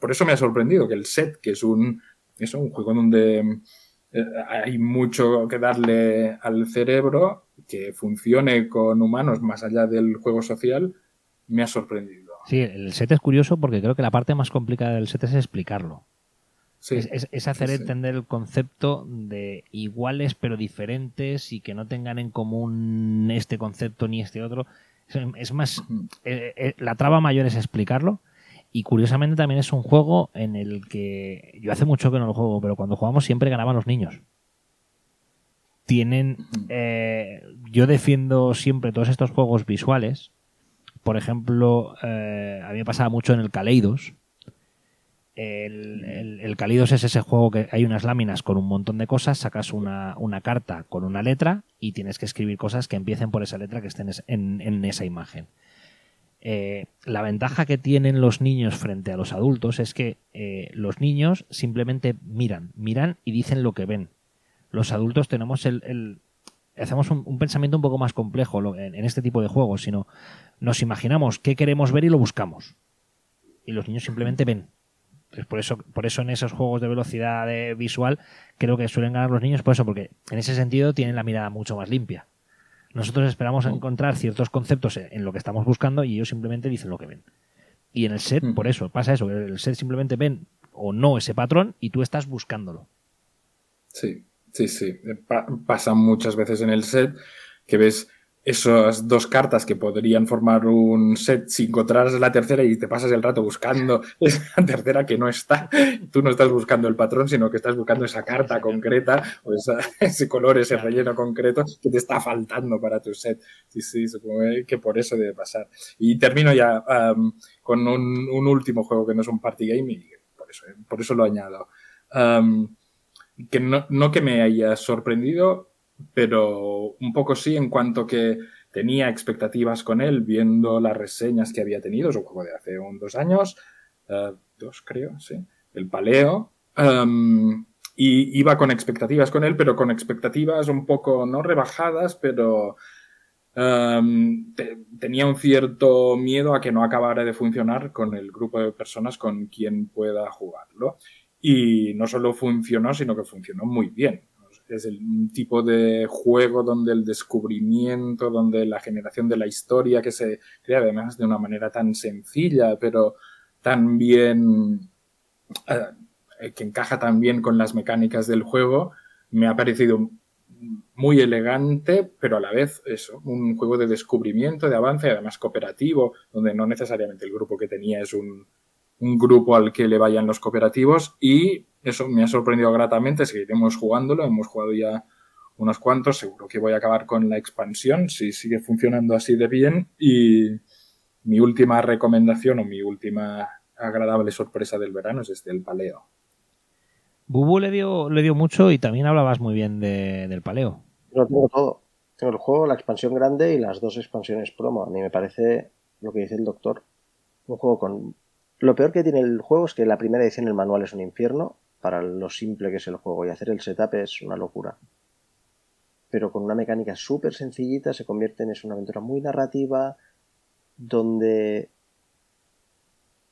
C: Por eso me ha sorprendido que el set, que es un, es un juego donde eh, hay mucho que darle al cerebro, que funcione con humanos más allá del juego social, me ha sorprendido.
A: Sí, el set es curioso porque creo que la parte más complicada del set es explicarlo es, hacer entender el concepto de iguales pero diferentes y que no tengan en común este concepto ni este otro. Es, más, eh, eh, la traba mayor es explicarlo. Y curiosamente también es un juego en el que yo hace mucho que no lo juego, pero cuando jugamos siempre ganaban los niños. Tienen. Eh, yo defiendo siempre todos estos juegos visuales. Por ejemplo, a mí me pasaba mucho en el Kaleidos el, el, Calidos es ese juego que hay unas láminas con un montón de cosas, sacas una, carta con una letra y tienes que escribir cosas que empiecen por esa letra que estén en, esa imagen. Eh, la ventaja que tienen los niños frente a los adultos es que eh, los niños simplemente miran, miran y dicen lo que ven. Los adultos tenemos el, hacemos un, pensamiento un poco más complejo en, en, este tipo de juegos, sino nos imaginamos qué queremos ver y lo buscamos. Y los niños simplemente ven por eso, por eso en esos juegos de velocidad visual creo que suelen ganar los niños, por eso, porque en ese sentido tienen la mirada mucho más limpia. Nosotros esperamos encontrar ciertos conceptos en lo que estamos buscando y ellos simplemente dicen lo que ven. Y en el set, por eso, pasa eso, el set simplemente ven o no ese patrón y tú estás buscándolo.
C: Sí, sí, sí. pasa muchas veces en el set que ves esas dos cartas que podrían formar un set sin encontrar la tercera y te pasas el rato buscando esa tercera que no está. Tú no estás buscando el patrón, sino que estás buscando esa carta concreta o ese color, ese relleno concreto que te está faltando para tu set. Sí, sí, supongo que por eso debe pasar. Y termino ya con un, último juego que no es un party game y por eso, por eso lo añado. Que no, no que me haya sorprendido, pero un poco sí en cuanto que tenía expectativas con él viendo las reseñas que había tenido, es un juego de hace un dos años, eh, dos creo, sí, el Paleo, em, y iba con expectativas con él, pero con expectativas un poco no rebajadas, pero em, tenía un cierto miedo a que no acabara de funcionar con el grupo de personas con quien pueda jugarlo. Y no solo funcionó, sino que funcionó muy bien. Es el tipo de juego donde el descubrimiento, donde la generación de la historia que se crea además de una manera tan sencilla, pero tan bien, eh, que encaja tan bien con las mecánicas del juego, me ha parecido muy elegante, pero a la vez eso, un juego de descubrimiento, de avance, además cooperativo, donde no necesariamente el grupo que tenía es un, un grupo al que le vayan los cooperativos y eso me ha sorprendido gratamente, seguiremos jugándolo, hemos jugado ya unos cuantos, seguro que voy a acabar con la expansión si sigue funcionando así de bien y mi última recomendación o mi última agradable sorpresa del verano es este, el paleo.
A: Bubu le dio, le dio mucho y también hablabas muy bien del paleo.
B: Lo tengo todo. Tengo el juego, la expansión grande y las dos expansiones promo. A mí me parece lo que dice el doctor. Un juego con... Lo peor que tiene el juego es que la primera edición el manual es un infierno para lo simple que es el juego y hacer el setup es una locura. Pero con una mecánica súper sencillita se convierte en una aventura muy narrativa donde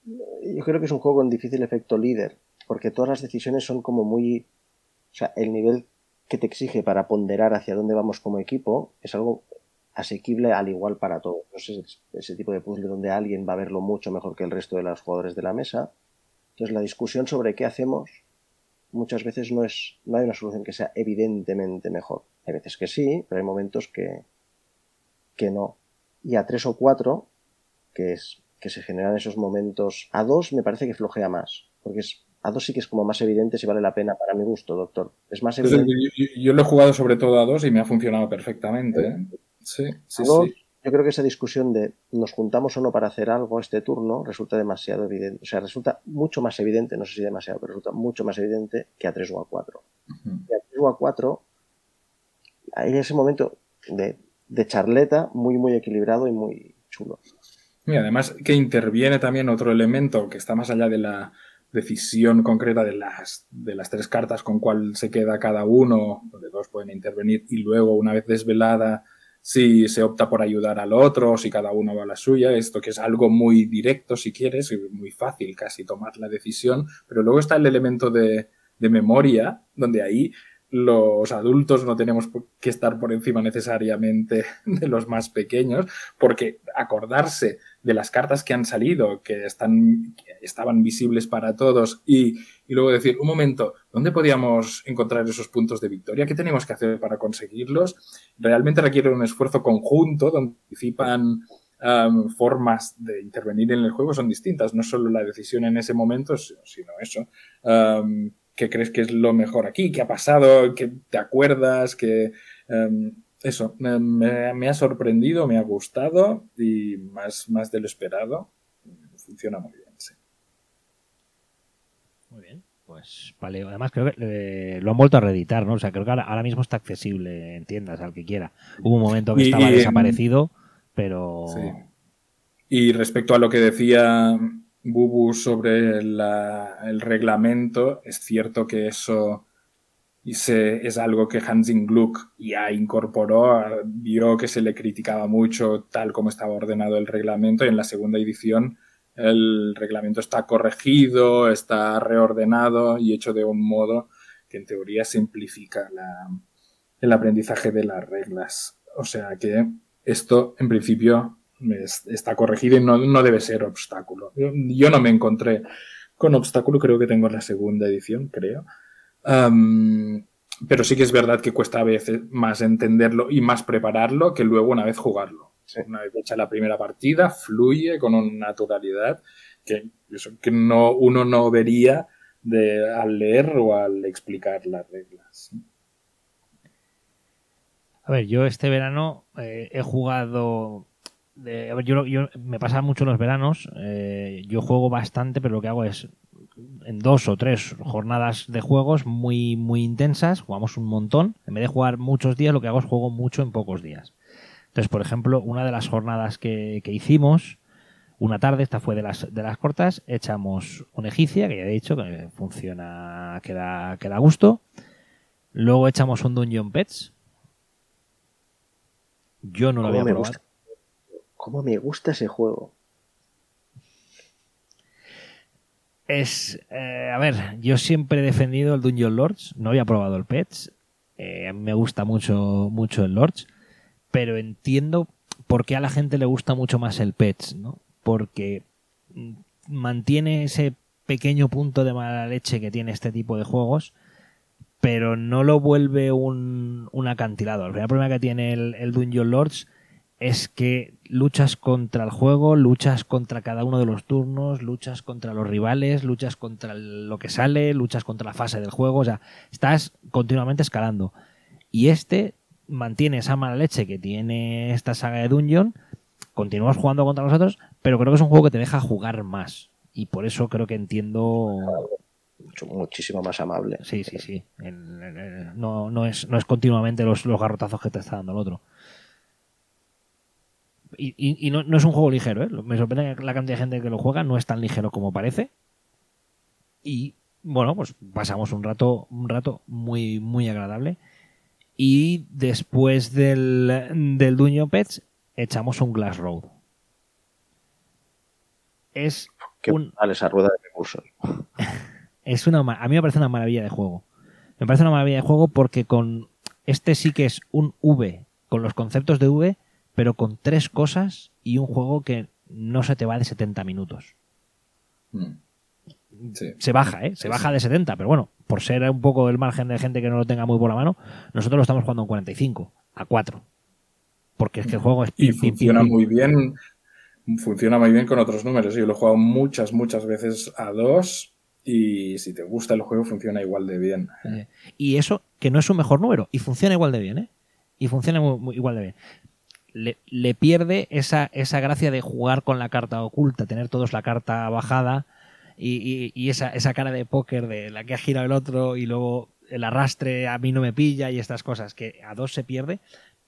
B: yo creo que es un juego con difícil efecto líder porque todas las decisiones son como muy o sea, el nivel que te exige para ponderar hacia dónde vamos como equipo es algo asequible al igual para todos. Ese tipo de puzzle donde alguien va a verlo mucho mejor que el resto de los jugadores de la mesa. Entonces la discusión sobre qué hacemos muchas veces no, es, no hay una solución que sea evidentemente mejor. Hay veces que sí, pero hay momentos que, que no. Y a tres o cuatro, que es que se generan esos momentos. A dos me parece que flojea más, porque es a dos sí que es como más evidente si vale la pena para mi gusto, doctor. Es más
C: evidente. Yo, lo he jugado sobre todo a dos y me ha funcionado perfectamente. ¿eh? Sí, sí,
B: sí. yo creo que esa discusión de nos juntamos o no para hacer algo este turno resulta demasiado evidente. O sea, resulta mucho más evidente, no sé si demasiado, pero resulta mucho más evidente que a 3 o a 4. Y a 3 o a 4 hay ese momento de, de charleta muy, muy equilibrado y muy chulo.
C: Y además que interviene también otro elemento que está más allá de la decisión concreta de las, de las tres cartas con cuál se queda cada uno, donde dos pueden intervenir y luego una vez desvelada si se opta por ayudar al otro, si cada uno va a la suya, esto que es algo muy directo si quieres, muy fácil casi tomar la decisión, pero luego está el elemento de, de memoria, donde ahí los adultos no tenemos que estar por encima necesariamente de los más pequeños, porque acordarse de las cartas que han salido, que, están, estaban visibles para todos, y, y, luego decir, un momento, ¿dónde podíamos encontrar esos puntos de victoria? ¿Qué tenemos que hacer para conseguirlos? Realmente requiere un esfuerzo conjunto donde participan um, formas de intervenir en el juego, son distintas, no solo la decisión en ese momento, sino eso. Um, ¿Qué crees que es lo mejor aquí? ¿Qué ha pasado? ¿Qué te acuerdas? que um, eso, me, me, ha sorprendido, me ha gustado y más, más de lo esperado. Funciona muy bien, sí.
A: Muy bien. Pues vale, además creo que eh, lo han vuelto a reeditar, ¿no? O sea, creo que ahora, ahora, mismo está accesible en tiendas al que quiera. Hubo un momento que y, estaba y, desaparecido, pero...
C: Sí. Y respecto a lo que decía Bubu sobre la, el reglamento, es cierto que eso y se, es algo que Hansing Gluck ya incorporó, vio que se le criticaba mucho tal como estaba ordenado el reglamento y en la segunda edición el reglamento está corregido, está reordenado y hecho de un modo que en teoría simplifica la, el aprendizaje de las reglas. O sea que esto en principio está corregido y no, no debe ser obstáculo. Yo, yo, no me encontré con obstáculo, creo que tengo la segunda edición, creo. Um, pero sí que es verdad que cuesta a veces más entenderlo y más prepararlo que luego una vez jugarlo. Sí. Una vez hecha la primera partida, fluye con una naturalidad que, que no, uno no vería de, al leer o al explicar las reglas.
A: A ver, yo este verano eh, he jugado. De, a ver, yo, yo, me pasa mucho los veranos. Eh, yo juego bastante, pero lo que hago es en dos o tres jornadas de juegos muy, muy intensas, jugamos un montón. En vez de jugar muchos días, lo que hago es juego mucho en pocos días. Entonces, por ejemplo, una de las jornadas que, que hicimos, una tarde, esta fue de las, de las cortas, echamos una egipcia, que ya he dicho que funciona, que da, que da gusto. Luego echamos un Dungeon Pets. Yo no lo había probado.
B: Gusta? ¿Cómo me gusta ese juego?
A: Es, eh, a ver, yo siempre he defendido el Dungeon Lords, no había probado el Pets, eh, me gusta mucho, mucho el Lords, pero entiendo por qué a la gente le gusta mucho más el Pets, ¿no? Porque mantiene ese pequeño punto de mala leche que tiene este tipo de juegos, pero no lo vuelve un, un acantilado. El primer problema que tiene el, el Dungeon Lords es que luchas contra el juego, luchas contra cada uno de los turnos, luchas contra los rivales, luchas contra lo que sale, luchas contra la fase del juego, o sea, estás continuamente escalando. Y este mantiene esa mala leche que tiene esta saga de Dungeon, continúas jugando contra los otros, pero creo que es un juego que te deja jugar más. Y por eso creo que entiendo
B: muchísimo más amable.
A: Sí, sí, sí. No, no, es, no es continuamente los, los garrotazos que te está dando el otro y, y, y no, no, es un juego ligero, ¿eh? me sorprende que la cantidad de gente que lo juega no es tan ligero como parece. Y bueno, pues pasamos un rato, un rato muy, muy agradable. Y después del, del Duño Pets, echamos un Glass Road. Es
B: Qué un... Esa rueda de recursos.
A: es una, a mí me parece una maravilla de juego. Me parece una maravilla de juego porque con este sí que es un V, con los conceptos de V, pero con tres cosas y un juego que no se te va de 70 minutos.
C: Mm.
A: Sí. Se baja, ¿eh? Se baja de 70, pero bueno, por ser un poco el margen de gente que no lo tenga muy por la mano, nosotros lo estamos jugando en 45, a 4. Porque es que el juego es...
C: Y funciona pim, pim. muy bien, funciona muy bien con otros números. Yo lo he jugado muchas, muchas veces a 2 y si te gusta el juego funciona igual de bien.
A: Eh, y eso, que no es un mejor número, y funciona igual de bien, ¿eh? Y funciona muy, muy, igual de bien le, pierde esa, esa gracia de jugar con la carta oculta, tener todos la carta bajada y, y, esa, esa cara de póker de la que ha girado el otro y luego el arrastre a mí no me pilla y estas cosas que a dos se pierde,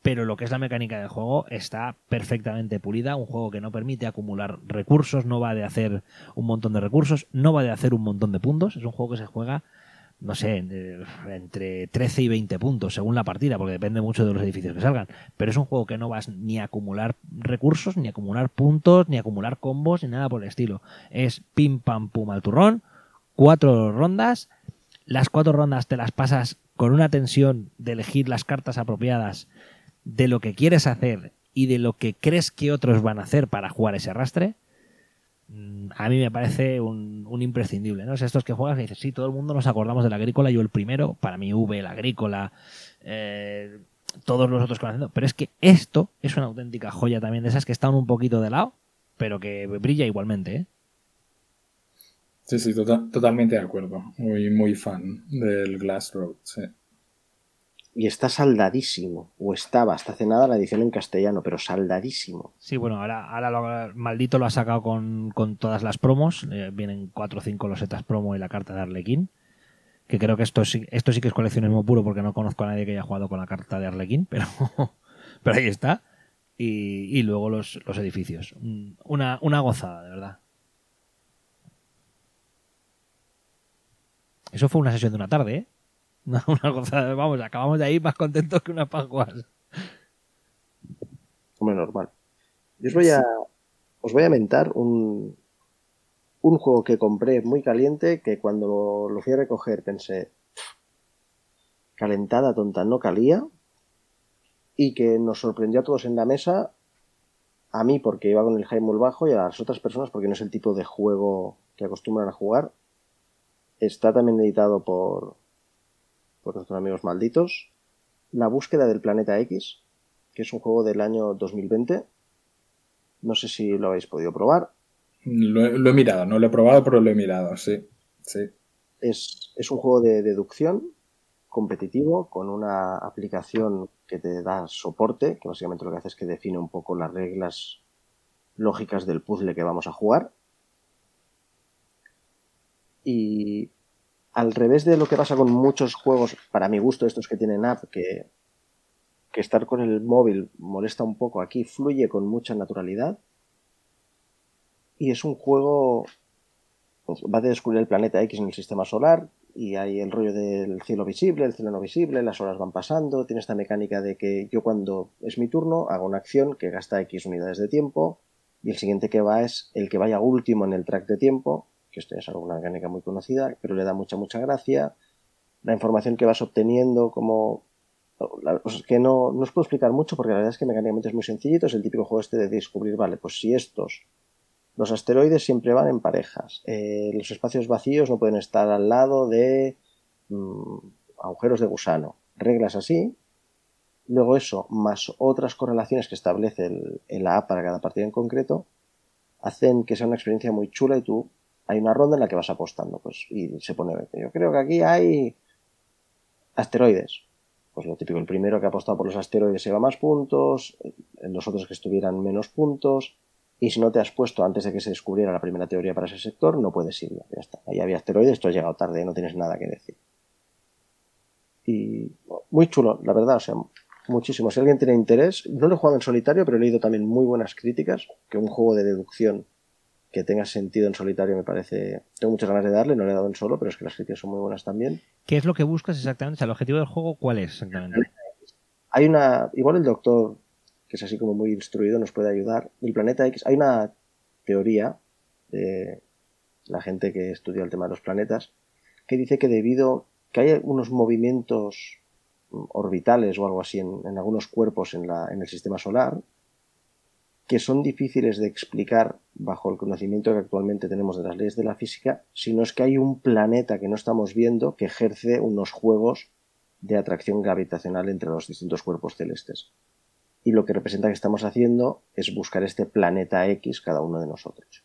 A: pero lo que es la mecánica del juego está perfectamente pulida, un juego que no permite acumular recursos, no va de hacer un montón de recursos, no va de hacer un montón de puntos, es un juego que se juega no sé, entre 13 y 20 puntos según la partida, porque depende mucho de los edificios que salgan. Pero es un juego que no vas ni a acumular recursos, ni a acumular puntos, ni a acumular combos, ni nada por el estilo. Es pim pam pum al turrón, cuatro rondas. Las cuatro rondas te las pasas con una tensión de elegir las cartas apropiadas de lo que quieres hacer y de lo que crees que otros van a hacer para jugar ese arrastre a mí me parece un, imprescindible, ¿no? Es estos que juegas y dices, sí, todo el mundo nos acordamos del agrícola, yo el primero, para mí V, el agrícola, eh, todos los otros conociendo, pero es que esto es una auténtica joya también de esas que están un poquito de lado, pero que brilla igualmente, ¿eh?
C: Sí, sí, tota-, totalmente de acuerdo. Muy, muy fan del Glass Road, sí
B: y está saldadísimo. O estaba hasta hace nada la edición en castellano, pero saldadísimo.
A: Sí, bueno, ahora, ahora maldito lo ha sacado con, todas las promos. Eh, vienen 4 o 5 losetas promo y la carta de Arlequín. Que creo que esto sí, esto sí que es coleccionismo puro porque no conozco a nadie que haya jugado con la carta de Arlequín, pero, pero ahí está. Y, luego los, los edificios. Una, una gozada, de verdad. Eso fue una sesión de una tarde, ¿eh? Una, cosa, vamos, acabamos de ahí más contentos que unas pascuas.
B: Hombre, normal. Yo os voy a, os voy a mentar un, un juego que compré muy caliente que cuando lo, fui a recoger pensé, calentada tonta, no calía, y que nos sorprendió a todos en la mesa, a mí porque iba con el high muy bajo y a las otras personas porque no es el tipo de juego que acostumbran a jugar. Está también editado por, por nuestros amigos malditos, La búsqueda del planeta X, que es un juego del año 2020. No sé si lo habéis podido probar.
C: Lo he, mirado, no lo he probado, pero lo he mirado, sí. sí.
B: Es, es un juego de deducción competitivo con una aplicación que te da soporte, que básicamente lo que hace es que define un poco las reglas lógicas del puzzle que vamos a jugar. Y al revés de lo que pasa con muchos juegos, para mi gusto, estos que tienen app, que, estar con el móvil molesta un poco, aquí fluye con mucha naturalidad. Y es un juego. Pues, va a descubrir el planeta X en el sistema solar. Y hay el rollo del cielo visible, el cielo no visible, las horas van pasando. Tiene esta mecánica de que yo, cuando es mi turno, hago una acción que gasta X unidades de tiempo. Y el siguiente que va es el que vaya último en el track de tiempo que esto es alguna mecánica muy conocida, pero le da mucha, mucha gracia. La información que vas obteniendo, como. que no, no os puedo explicar mucho porque la verdad es que mecánicamente es muy sencillito. Es el típico juego este de descubrir, vale, pues si estos. Los asteroides siempre van en parejas. Eh, los espacios vacíos no pueden estar al lado de mm, agujeros de gusano. Reglas así. Luego eso, más otras correlaciones que establece el, app para cada partida en concreto, hacen que sea una experiencia muy chula y tú hay una ronda en la que vas apostando, pues, y se pone, yo creo que aquí hay asteroides. Pues lo típico, el primero que ha apostado por los asteroides se va más puntos, los otros que estuvieran menos puntos, y si no te has puesto antes de que se descubriera la primera teoría para ese sector, no puedes ir, ya está. Ahí había asteroides, tú has llegado tarde, no tienes nada que decir. Y muy chulo, la verdad, o sea, muchísimo. Si alguien tiene interés, no lo he jugado en solitario, pero he leído también muy buenas críticas, que un juego de deducción que tenga sentido en solitario me parece. Tengo muchas ganas de darle, no le he dado en solo, pero es que las críticas son muy buenas también.
A: ¿Qué es lo que buscas exactamente? O sea, el objetivo del juego, ¿cuál es exactamente?
B: Hay una. Igual el doctor, que es así como muy instruido, nos puede ayudar. El planeta X. Hay una teoría de la gente que estudia el tema de los planetas que dice que debido que hay unos movimientos orbitales o algo así en, en algunos cuerpos en, la, en el sistema solar que son difíciles de explicar bajo el conocimiento que actualmente tenemos de las leyes de la física, sino es que hay un planeta que no estamos viendo que ejerce unos juegos de atracción gravitacional entre los distintos cuerpos celestes. Y lo que representa que estamos haciendo es buscar este planeta X cada uno de nosotros.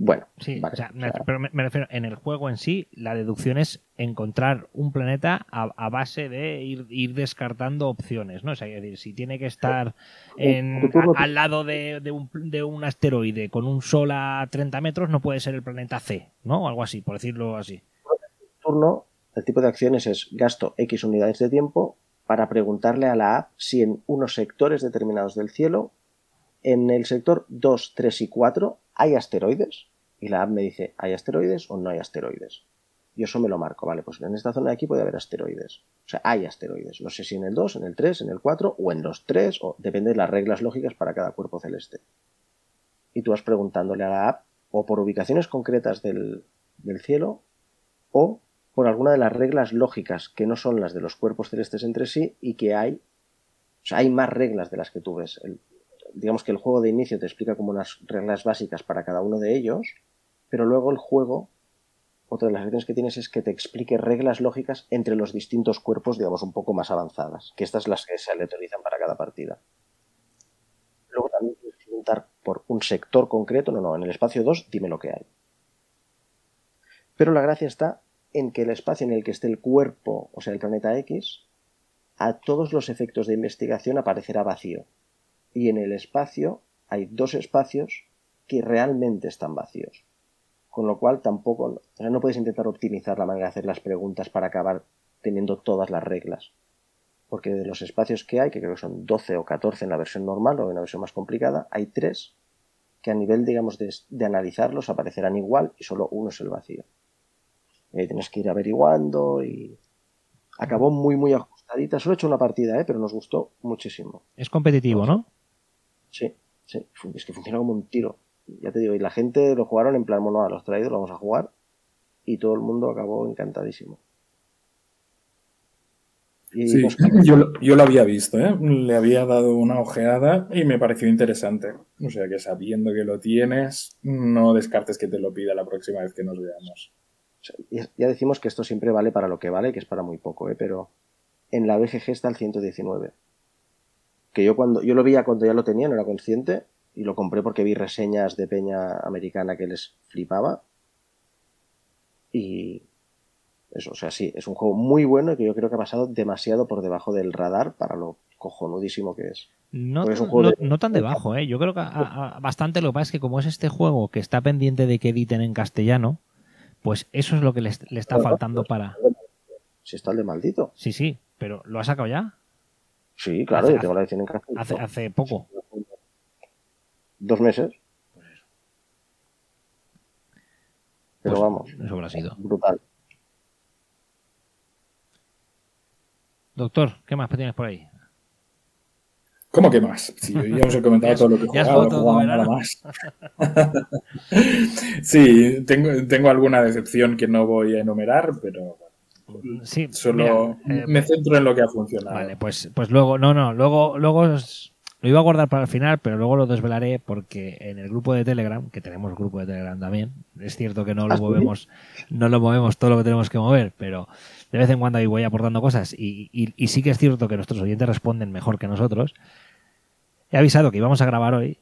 B: Bueno,
A: Sí,
B: vale,
A: o sea,
B: o
A: me,
B: sea,
A: pero me, me refiero, en el juego en sí, la deducción es encontrar un planeta a, a base de ir, ir descartando opciones, ¿no? O sea, es decir, si tiene que estar en,
B: Tu turno-
A: a- al lado de, de un, de un asteroide con un sol a 30 metros, no puede ser el planeta C, ¿no? O algo así, por decirlo así.
B: turno, el tipo de acciones es gasto X unidades de tiempo para preguntarle a la app si en unos sectores determinados del cielo, en el sector 2, 3 y 4, hay asteroides. Y la app me dice, ¿hay asteroides o no hay asteroides? Y eso me lo marco, vale, pues en esta zona de aquí puede haber asteroides. O sea, hay asteroides. No sé si en el 2, en el 3, en el 4 o en los 3, o depende de las reglas lógicas para cada cuerpo celeste. Y tú vas preguntándole a la app o por ubicaciones concretas del, cielo o por alguna de las reglas lógicas que no son las de los cuerpos celestes entre sí y que hay, o sea, hay más reglas de las que tú ves. Digamos que el juego de inicio te explica como unas reglas básicas para cada uno de ellos, pero luego el juego, otra de las acciones que tienes es que te explique reglas lógicas entre los distintos cuerpos, digamos, un poco más avanzadas, que estas las que se aleatorizan para cada partida. Luego también puedes preguntar por un sector concreto, no, no, en el espacio 2 dime lo que hay. Pero la gracia está en que el espacio en el que esté el cuerpo, o sea, el planeta X, a todos los efectos de investigación aparecerá vacío. Y en el espacio hay dos espacios que realmente están vacíos. Con lo cual tampoco, o sea, no puedes intentar optimizar la manera de hacer las preguntas para acabar teniendo todas las reglas. Porque de los espacios que hay, que creo que son 12 o 14 en la versión normal o en la versión más complicada, hay tres que a nivel, digamos, de, de analizarlos aparecerán igual y solo uno es el vacío. Y ahí tienes que ir averiguando y... Acabó muy, muy ajustadita. Solo he hecho una partida, ¿eh? pero nos gustó muchísimo.
A: Es competitivo, ¿no?
B: Sí, sí. Es que funciona como un tiro. Ya te digo, y la gente lo jugaron en plan, bueno, a los traídos, lo vamos a jugar. Y todo el mundo acabó encantadísimo. Y
C: Sí,
B: nos-
C: yo, lo- yo lo había visto, ¿eh? le había dado una ojeada y me pareció interesante. O sea que sabiendo que lo tienes, no descartes que te lo pida la próxima vez que nos veamos.
B: ya decimos que esto siempre vale para lo que vale, que es para muy poco, ¿eh? pero en la BGG está el 119. Que yo cuando yo lo veía cuando ya lo tenía, no era consciente, y lo compré porque vi reseñas de peña americana que les flipaba. Y eso, o sea, sí, es un juego muy bueno y que yo creo que ha pasado demasiado por debajo del radar para lo cojonudísimo que es.
A: No,
B: Pues es un
A: no-
B: juego de-
A: no tan debajo, ¿eh? Yo creo que a- a- bastante lo que pasa es que como es este juego que está pendiente de que editen en castellano, pues eso es lo que le, est- le está faltando para...
B: Si está el de maldito.
A: Sí, sí, pero ¿lo ha sacado ya?
B: Sí, claro,
A: Hace-
B: yo tengo la edición en castellano.
A: Hace, hace poco.
B: Dos meses. Pero
A: Pues
B: vamos,
A: Eso habrá sido.
B: brutal.
A: Doctor, ¿qué más tienes por ahí?
C: ¿Cómo que más? Yo ya os he comentado todo lo que
A: todo
C: jugado
A: verano.
C: nada más. sí, tengo, tengo alguna decepción que no voy a enumerar, pero bueno,
A: Sí,
C: solo
A: mira, eh,
C: me centro en lo que ha funcionado.
A: Vale, pues, pues luego, no, no, luego, luego os- lo iba a guardar para el final, pero luego lo desvelaré porque en el grupo de Telegram, que tenemos grupo de Telegram también, es cierto que no lo
B: ¿Ah,
A: movemos, no lo movemos todo lo que tenemos que mover, pero de vez en cuando ahí voy aportando cosas y, y- y sí que es cierto que nuestros oyentes responden mejor que nosotros. He avisado que íbamos a grabar hoy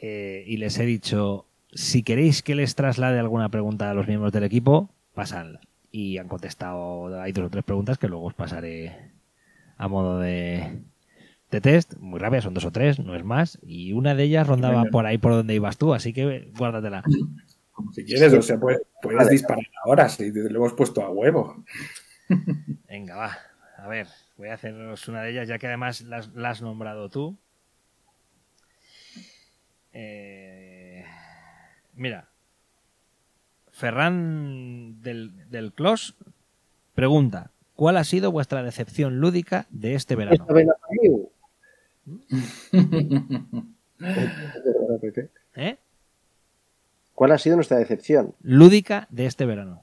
A: eh, y les he dicho, si queréis que les traslade alguna pregunta a los miembros del equipo, pasadla. Y han contestado, hay dos o tres preguntas que luego os pasaré a modo de, de test, muy rápidas, son dos o tres, no es más, y una de ellas rondaba
C: Venga.
A: por ahí por donde ibas tú, así que guárdatela.
C: Si quieres, o sea, puedes, puedes
B: Vale.
C: disparar ahora, si te lo hemos puesto a huevo.
A: Venga, va, a ver, voy a haceros una de ellas, ya que además las, la has nombrado tú. Eh, mira, Ferran del, del Clos pregunta, ¿cuál ha sido vuestra decepción lúdica de este verano? ¿Eh?
B: ¿Cuál ha sido nuestra decepción?
A: Lúdica de este verano.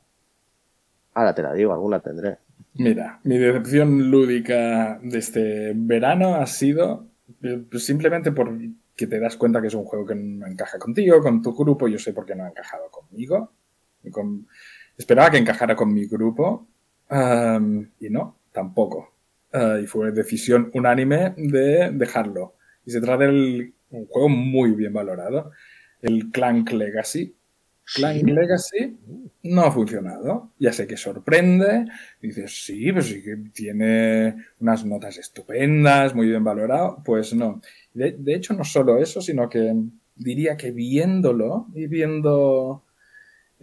B: Ahora te la digo, alguna tendré.
C: Mira, mi decepción lúdica de este verano ha sido eh, pues, simplemente porque te das cuenta que es un juego que no encaja contigo, con tu grupo. Yo sé por qué no ha encajado conmigo. Con- Esperaba que encajara con mi grupo am, y no, tampoco. Ah, y fue decisión unánime de dejarlo. Y se trata de un juego muy bien valorado, el Clank Legacy, Clan Legacy no ha funcionado. Ya sé que sorprende. Dices, sí, pues sí que tiene unas notas estupendas, muy bien valorado. Pues no. De, de hecho, no solo eso, sino que diría que viéndolo y viendo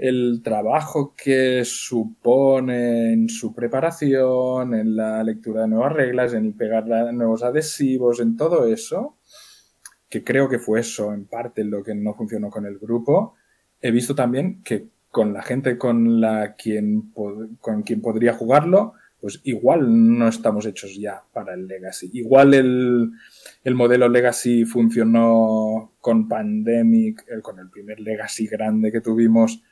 C: el trabajo que supone en su preparación, en la lectura de nuevas reglas, en pegar nuevos adhesivos, en todo eso, que creo que fue eso en parte lo que no funcionó con el grupo, he visto también que con la gente con la quien con quien podría jugarlo, pues igual no estamos hechos ya para el Legacy. Igual el, el modelo Legacy funcionó con Pandemic, eh, con el primer Legacy grande que tuvimos,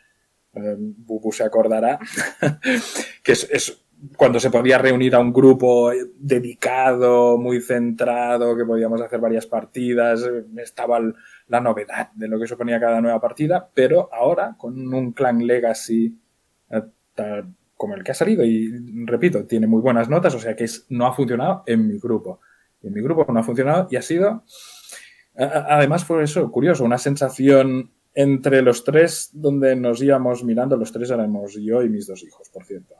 C: eh, Bubu se acordará, que es, cuando se podía reunir a un grupo dedicado, muy centrado, que podíamos hacer varias partidas, estaba la novedad de lo que suponía cada nueva partida, pero ahora con un clan legacy eh, como el que ha salido, y repito, tiene muy buenas notas, o sea que no ha funcionado en mi grupo. En mi grupo no ha funcionado y ha sido, además fue eso, curioso, una sensación entre los tres donde nos íbamos mirando, los tres éramos yo y mis dos hijos, por cierto.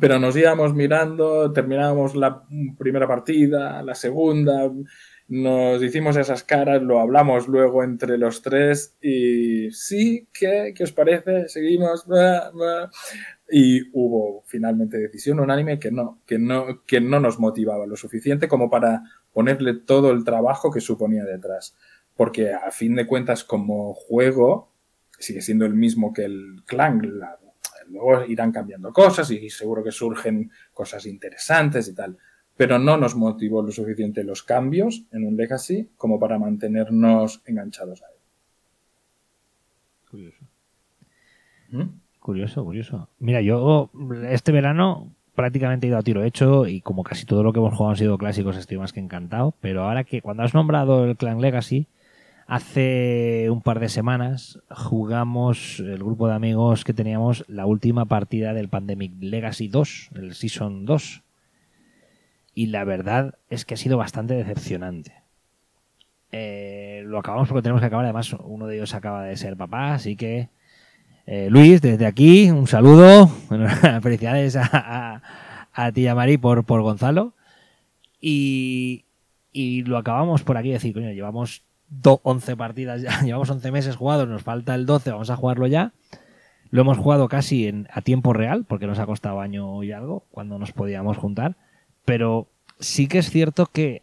C: pero nos íbamos mirando, terminábamos la primera partida, la segunda, nos hicimos esas caras, lo hablamos luego entre los tres y sí, ¿qué, ¿Qué os parece? Seguimos. Y hubo finalmente decisión unánime que no, que no, que no nos motivaba lo suficiente como para ponerle todo el trabajo que suponía detrás. Porque a fin de cuentas, como juego, sigue siendo el mismo que el clan. luego irán cambiando cosas y seguro que surgen cosas interesantes y tal pero no nos motivó lo suficiente los cambios en un legacy como para mantenernos enganchados a él.
A: Curioso. ¿Mm? Curioso, curioso. Mira, yo este verano prácticamente he ido a tiro hecho y como casi todo lo que hemos jugado han sido clásicos, estoy más que encantado. Pero ahora que cuando has nombrado el Clan Legacy, hace un par de semanas jugamos el grupo de amigos que teníamos la última partida del Pandemic Legacy 2, el Season 2 y la verdad es que ha sido bastante decepcionante. Eh, lo acabamos porque tenemos que acabar, además uno de ellos acaba de ser papá, así que eh, Luis, desde aquí, un saludo, felicidades a, a, ti y a Mari por, por Gonzalo. Y, y lo acabamos por aquí, decir, coño, llevamos 11 partidas ya, llevamos 11 meses jugados, nos falta el 12, vamos a jugarlo ya. Lo hemos jugado casi en, a tiempo real, porque nos ha costado año y algo, cuando nos podíamos juntar pero sí que es cierto que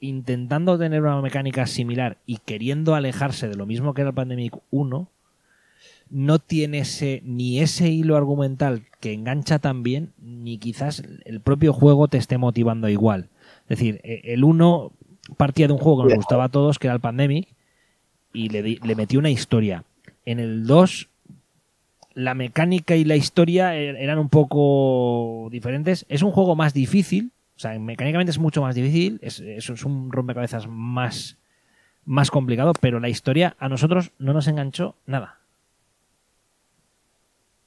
A: intentando tener una mecánica similar y queriendo alejarse de lo mismo que era el Pandemic 1, no tiene ese, ni ese hilo argumental que engancha tan bien, ni quizás el propio juego te esté motivando igual. Es decir, e, el 1 partía de un juego que nos gustaba a todos, que era el Pandemic, y le, le metió una historia. En el 2 la mecánica y la historia er, eran un poco diferentes. Es un juego más difícil, o sea, mecánicamente es mucho más difícil, es, es un rompecabezas más, más complicado, pero la historia a nosotros no nos enganchó nada.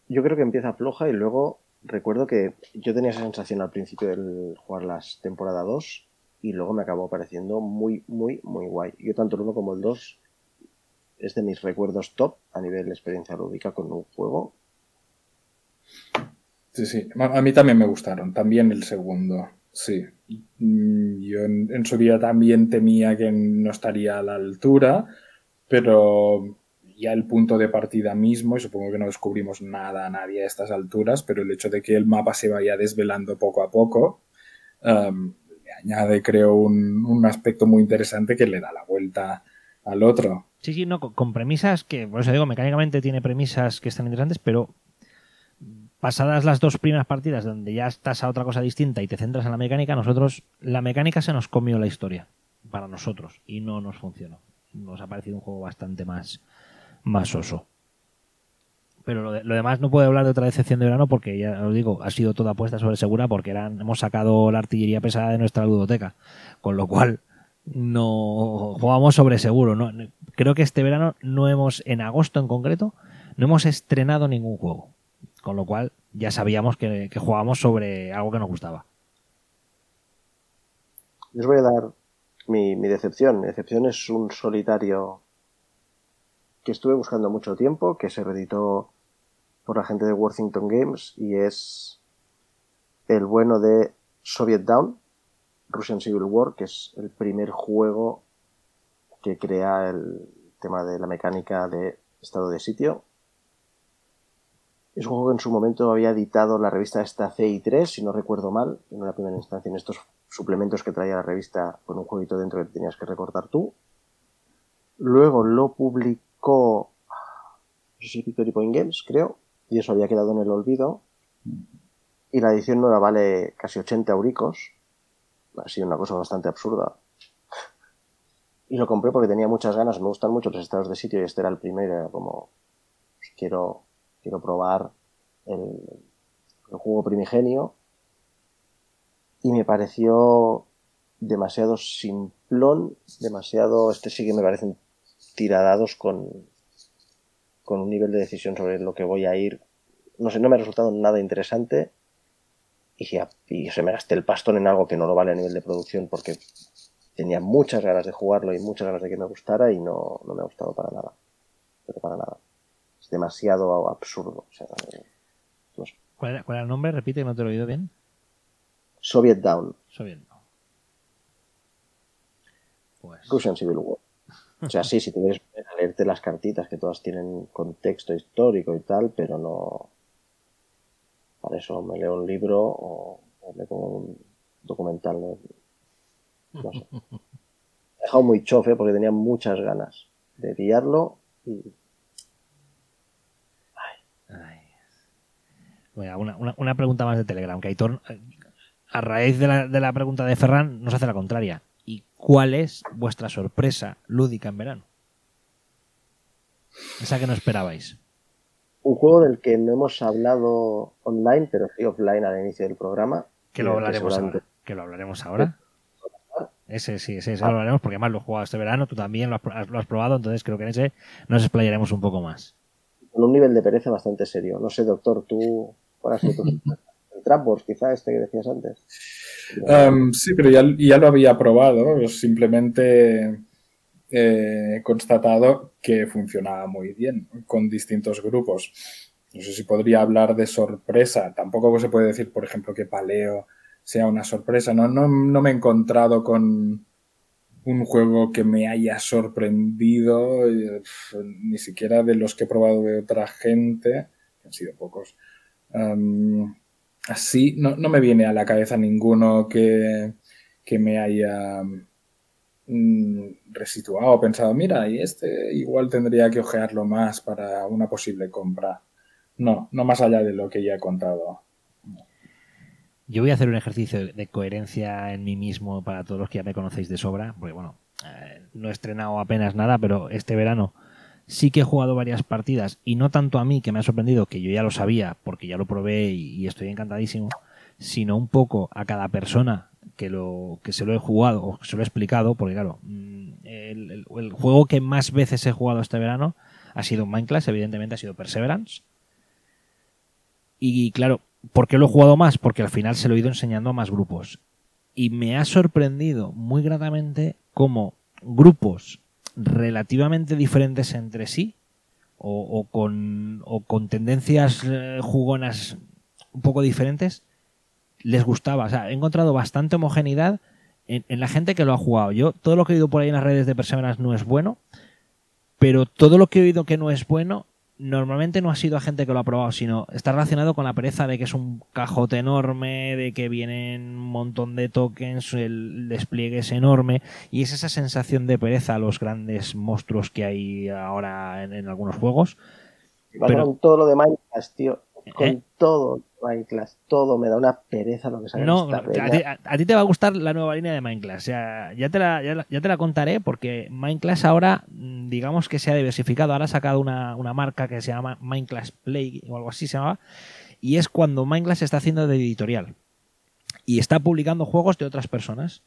B: Yo creo que empieza floja y luego recuerdo que yo tenía esa sensación al principio del jugar las temporada 2 y luego me acabó pareciendo muy, muy, muy guay. Yo tanto el 1 como el 2 es de mis recuerdos top a nivel de experiencia lúdica con un juego.
C: Sí, sí. A mí también me gustaron. También el segundo. Sí. Mm, yo en, su día también temía que no estaría a la altura, pero ya el punto de partida mismo, y supongo que no descubrimos nada a nadie a estas alturas, pero el hecho de que el mapa se vaya desvelando poco a poco, um, añade, creo, un, un aspecto muy interesante que le da la vuelta al otro.
A: Sí, sí, no, con, premisas que, por eso digo, mecánicamente tiene premisas que están interesantes, pero pasadas las dos primeras partidas donde ya estás a otra cosa distinta y te centras en la mecánica, nosotros, la mecánica se nos comió la historia, para nosotros, y no nos funcionó. Nos ha parecido un juego bastante más, más oso. Pero lo, demás no puedo hablar de otra decepción de verano porque ya os digo, ha sido toda apuesta sobre segura porque hemos sacado la artillería pesada de nuestra ludoteca. Con lo cual, no jugamos sobre seguro. ¿no? Creo que este verano no hemos, en agosto en concreto, no hemos estrenado ningún juego. Con lo cual ya sabíamos que, que jugábamos sobre algo que nos gustaba.
B: Les voy a dar mi, mi decepción. Mi decepción es un solitario que estuve buscando mucho tiempo, que se reeditó por la gente de Worthington Games y es el bueno de Soviet Down, Russian Civil War, que es el primer juego que crea el tema de la mecánica de estado de sitio. Es un juego que en su momento había editado la revista esta CI3, si no recuerdo mal, en una primera instancia en estos suplementos que traía la revista con un jueguito dentro que tenías que recortar tú. Luego lo publicó, no sé si Victory Point Games, creo, y eso había quedado en el olvido. Y la edición nueva vale casi 80 auricos. Ha sido una cosa bastante absurda. Y lo compré porque tenía muchas ganas, me gustan mucho los estados de sitio y este era el primero, como, pues quiero, quiero probar el, el juego primigenio. Y me pareció demasiado simplón, demasiado, este sí que me parecen tiradados con, con un nivel de decisión sobre lo que voy a ir. No sé, no me ha resultado nada interesante y, y se me gasté el pastón en algo que no lo vale a nivel de producción porque tenía muchas ganas de jugarlo y muchas ganas de que me gustara y no, no me ha gustado para nada. Pero para nada. Es demasiado absurdo. O sea, no sé.
A: ¿Cuál, era, ¿Cuál, era, el nombre? Repite, que no te lo he oído bien.
B: Soviet Down.
A: Soviet Down.
B: Pues... Russian Civil War. O sea, sí, si te quieres leerte las cartitas que todas tienen contexto histórico y tal, pero no. Para eso me leo un libro o, o me pongo un documental. No, no sé. He dejado muy chofe porque tenía muchas ganas de pillarlo y.
A: Ay. Ay. Bueno, una, una, una, pregunta más de Telegram, que Aitor, a raíz de la, de la pregunta de Ferran, nos hace la contraria. ¿Y cuál es vuestra sorpresa lúdica en verano? Esa que no esperabais.
B: Un juego del que no hemos hablado online, pero sí offline al inicio del programa.
A: Que lo hablaremos ahora. Que lo hablaremos ahora. Ese sí, ese, ese ah. lo hablaremos porque además lo he jugado este verano, tú también lo has, lo has, probado, entonces creo que en ese nos explayaremos un poco más.
B: Con un nivel de pereza bastante serio. No sé, doctor, tú, ¿cuál sido tu... el Trapwars, quizá este que decías antes?
C: Um, sí, pero ya, ya, lo había probado, simplemente he constatado que funcionaba muy bien con distintos grupos. No sé si podría hablar de sorpresa. Tampoco se puede decir, por ejemplo, que Paleo sea una sorpresa. No, no, no me he encontrado con un juego que me haya sorprendido, ni siquiera de los que he probado de otra gente, que han sido pocos. Así no, no, me viene a la cabeza ninguno que, que me haya resituado, pensado, mira, y este igual tendría que ojearlo más para una posible compra. No, no más allá de lo que ya he contado.
A: Yo voy a hacer un ejercicio de coherencia en mí mismo para todos los que ya me conocéis de sobra, porque bueno, eh, no he estrenado apenas nada, pero este verano sí que he jugado varias partidas y no tanto a mí, que me ha sorprendido, que yo ya lo sabía, porque ya lo probé y, y estoy encantadísimo, sino un poco a cada persona que, lo, que se lo he jugado o se lo he explicado, porque claro, el, el, el, juego que más veces he jugado este verano ha sido Minecraft, evidentemente ha sido Perseverance. Y claro, ¿por qué lo he jugado más? Porque al final se lo he ido enseñando a más grupos. Y me ha sorprendido muy gratamente cómo grupos relativamente diferentes entre sí, o, o, con, o con, tendencias eh, jugonas un poco diferentes, les gustaba. O sea, he encontrado bastante homogeneidad en, en, la gente que lo ha jugado. Yo, todo lo que he oído por ahí en las redes de Perseverance no es bueno, pero todo lo que he oído que no es bueno, normalmente no ha sido a gente que lo ha probado, sino está relacionado con la pereza de que es un cajote enorme, de que vienen un montón de tokens, el despliegue es enorme, y es esa sensación de pereza a los grandes monstruos que hay ahora en, en algunos juegos.
B: Pero, todo lo de Minecraft, tío. Con ¿Eh? todo Minecraft, todo me da una pereza lo que sale
A: no, a ti, a, a, ti te va a gustar la nueva línea de Minecraft. O sea, ya te la, ya, ya te la contaré porque Minecraft ahora, digamos que se ha diversificado. Ahora ha sacado una, una marca que se llama Minecraft Play o algo así se llamaba. Y es cuando Minecraft se está haciendo de editorial. Y está publicando juegos de otras personas.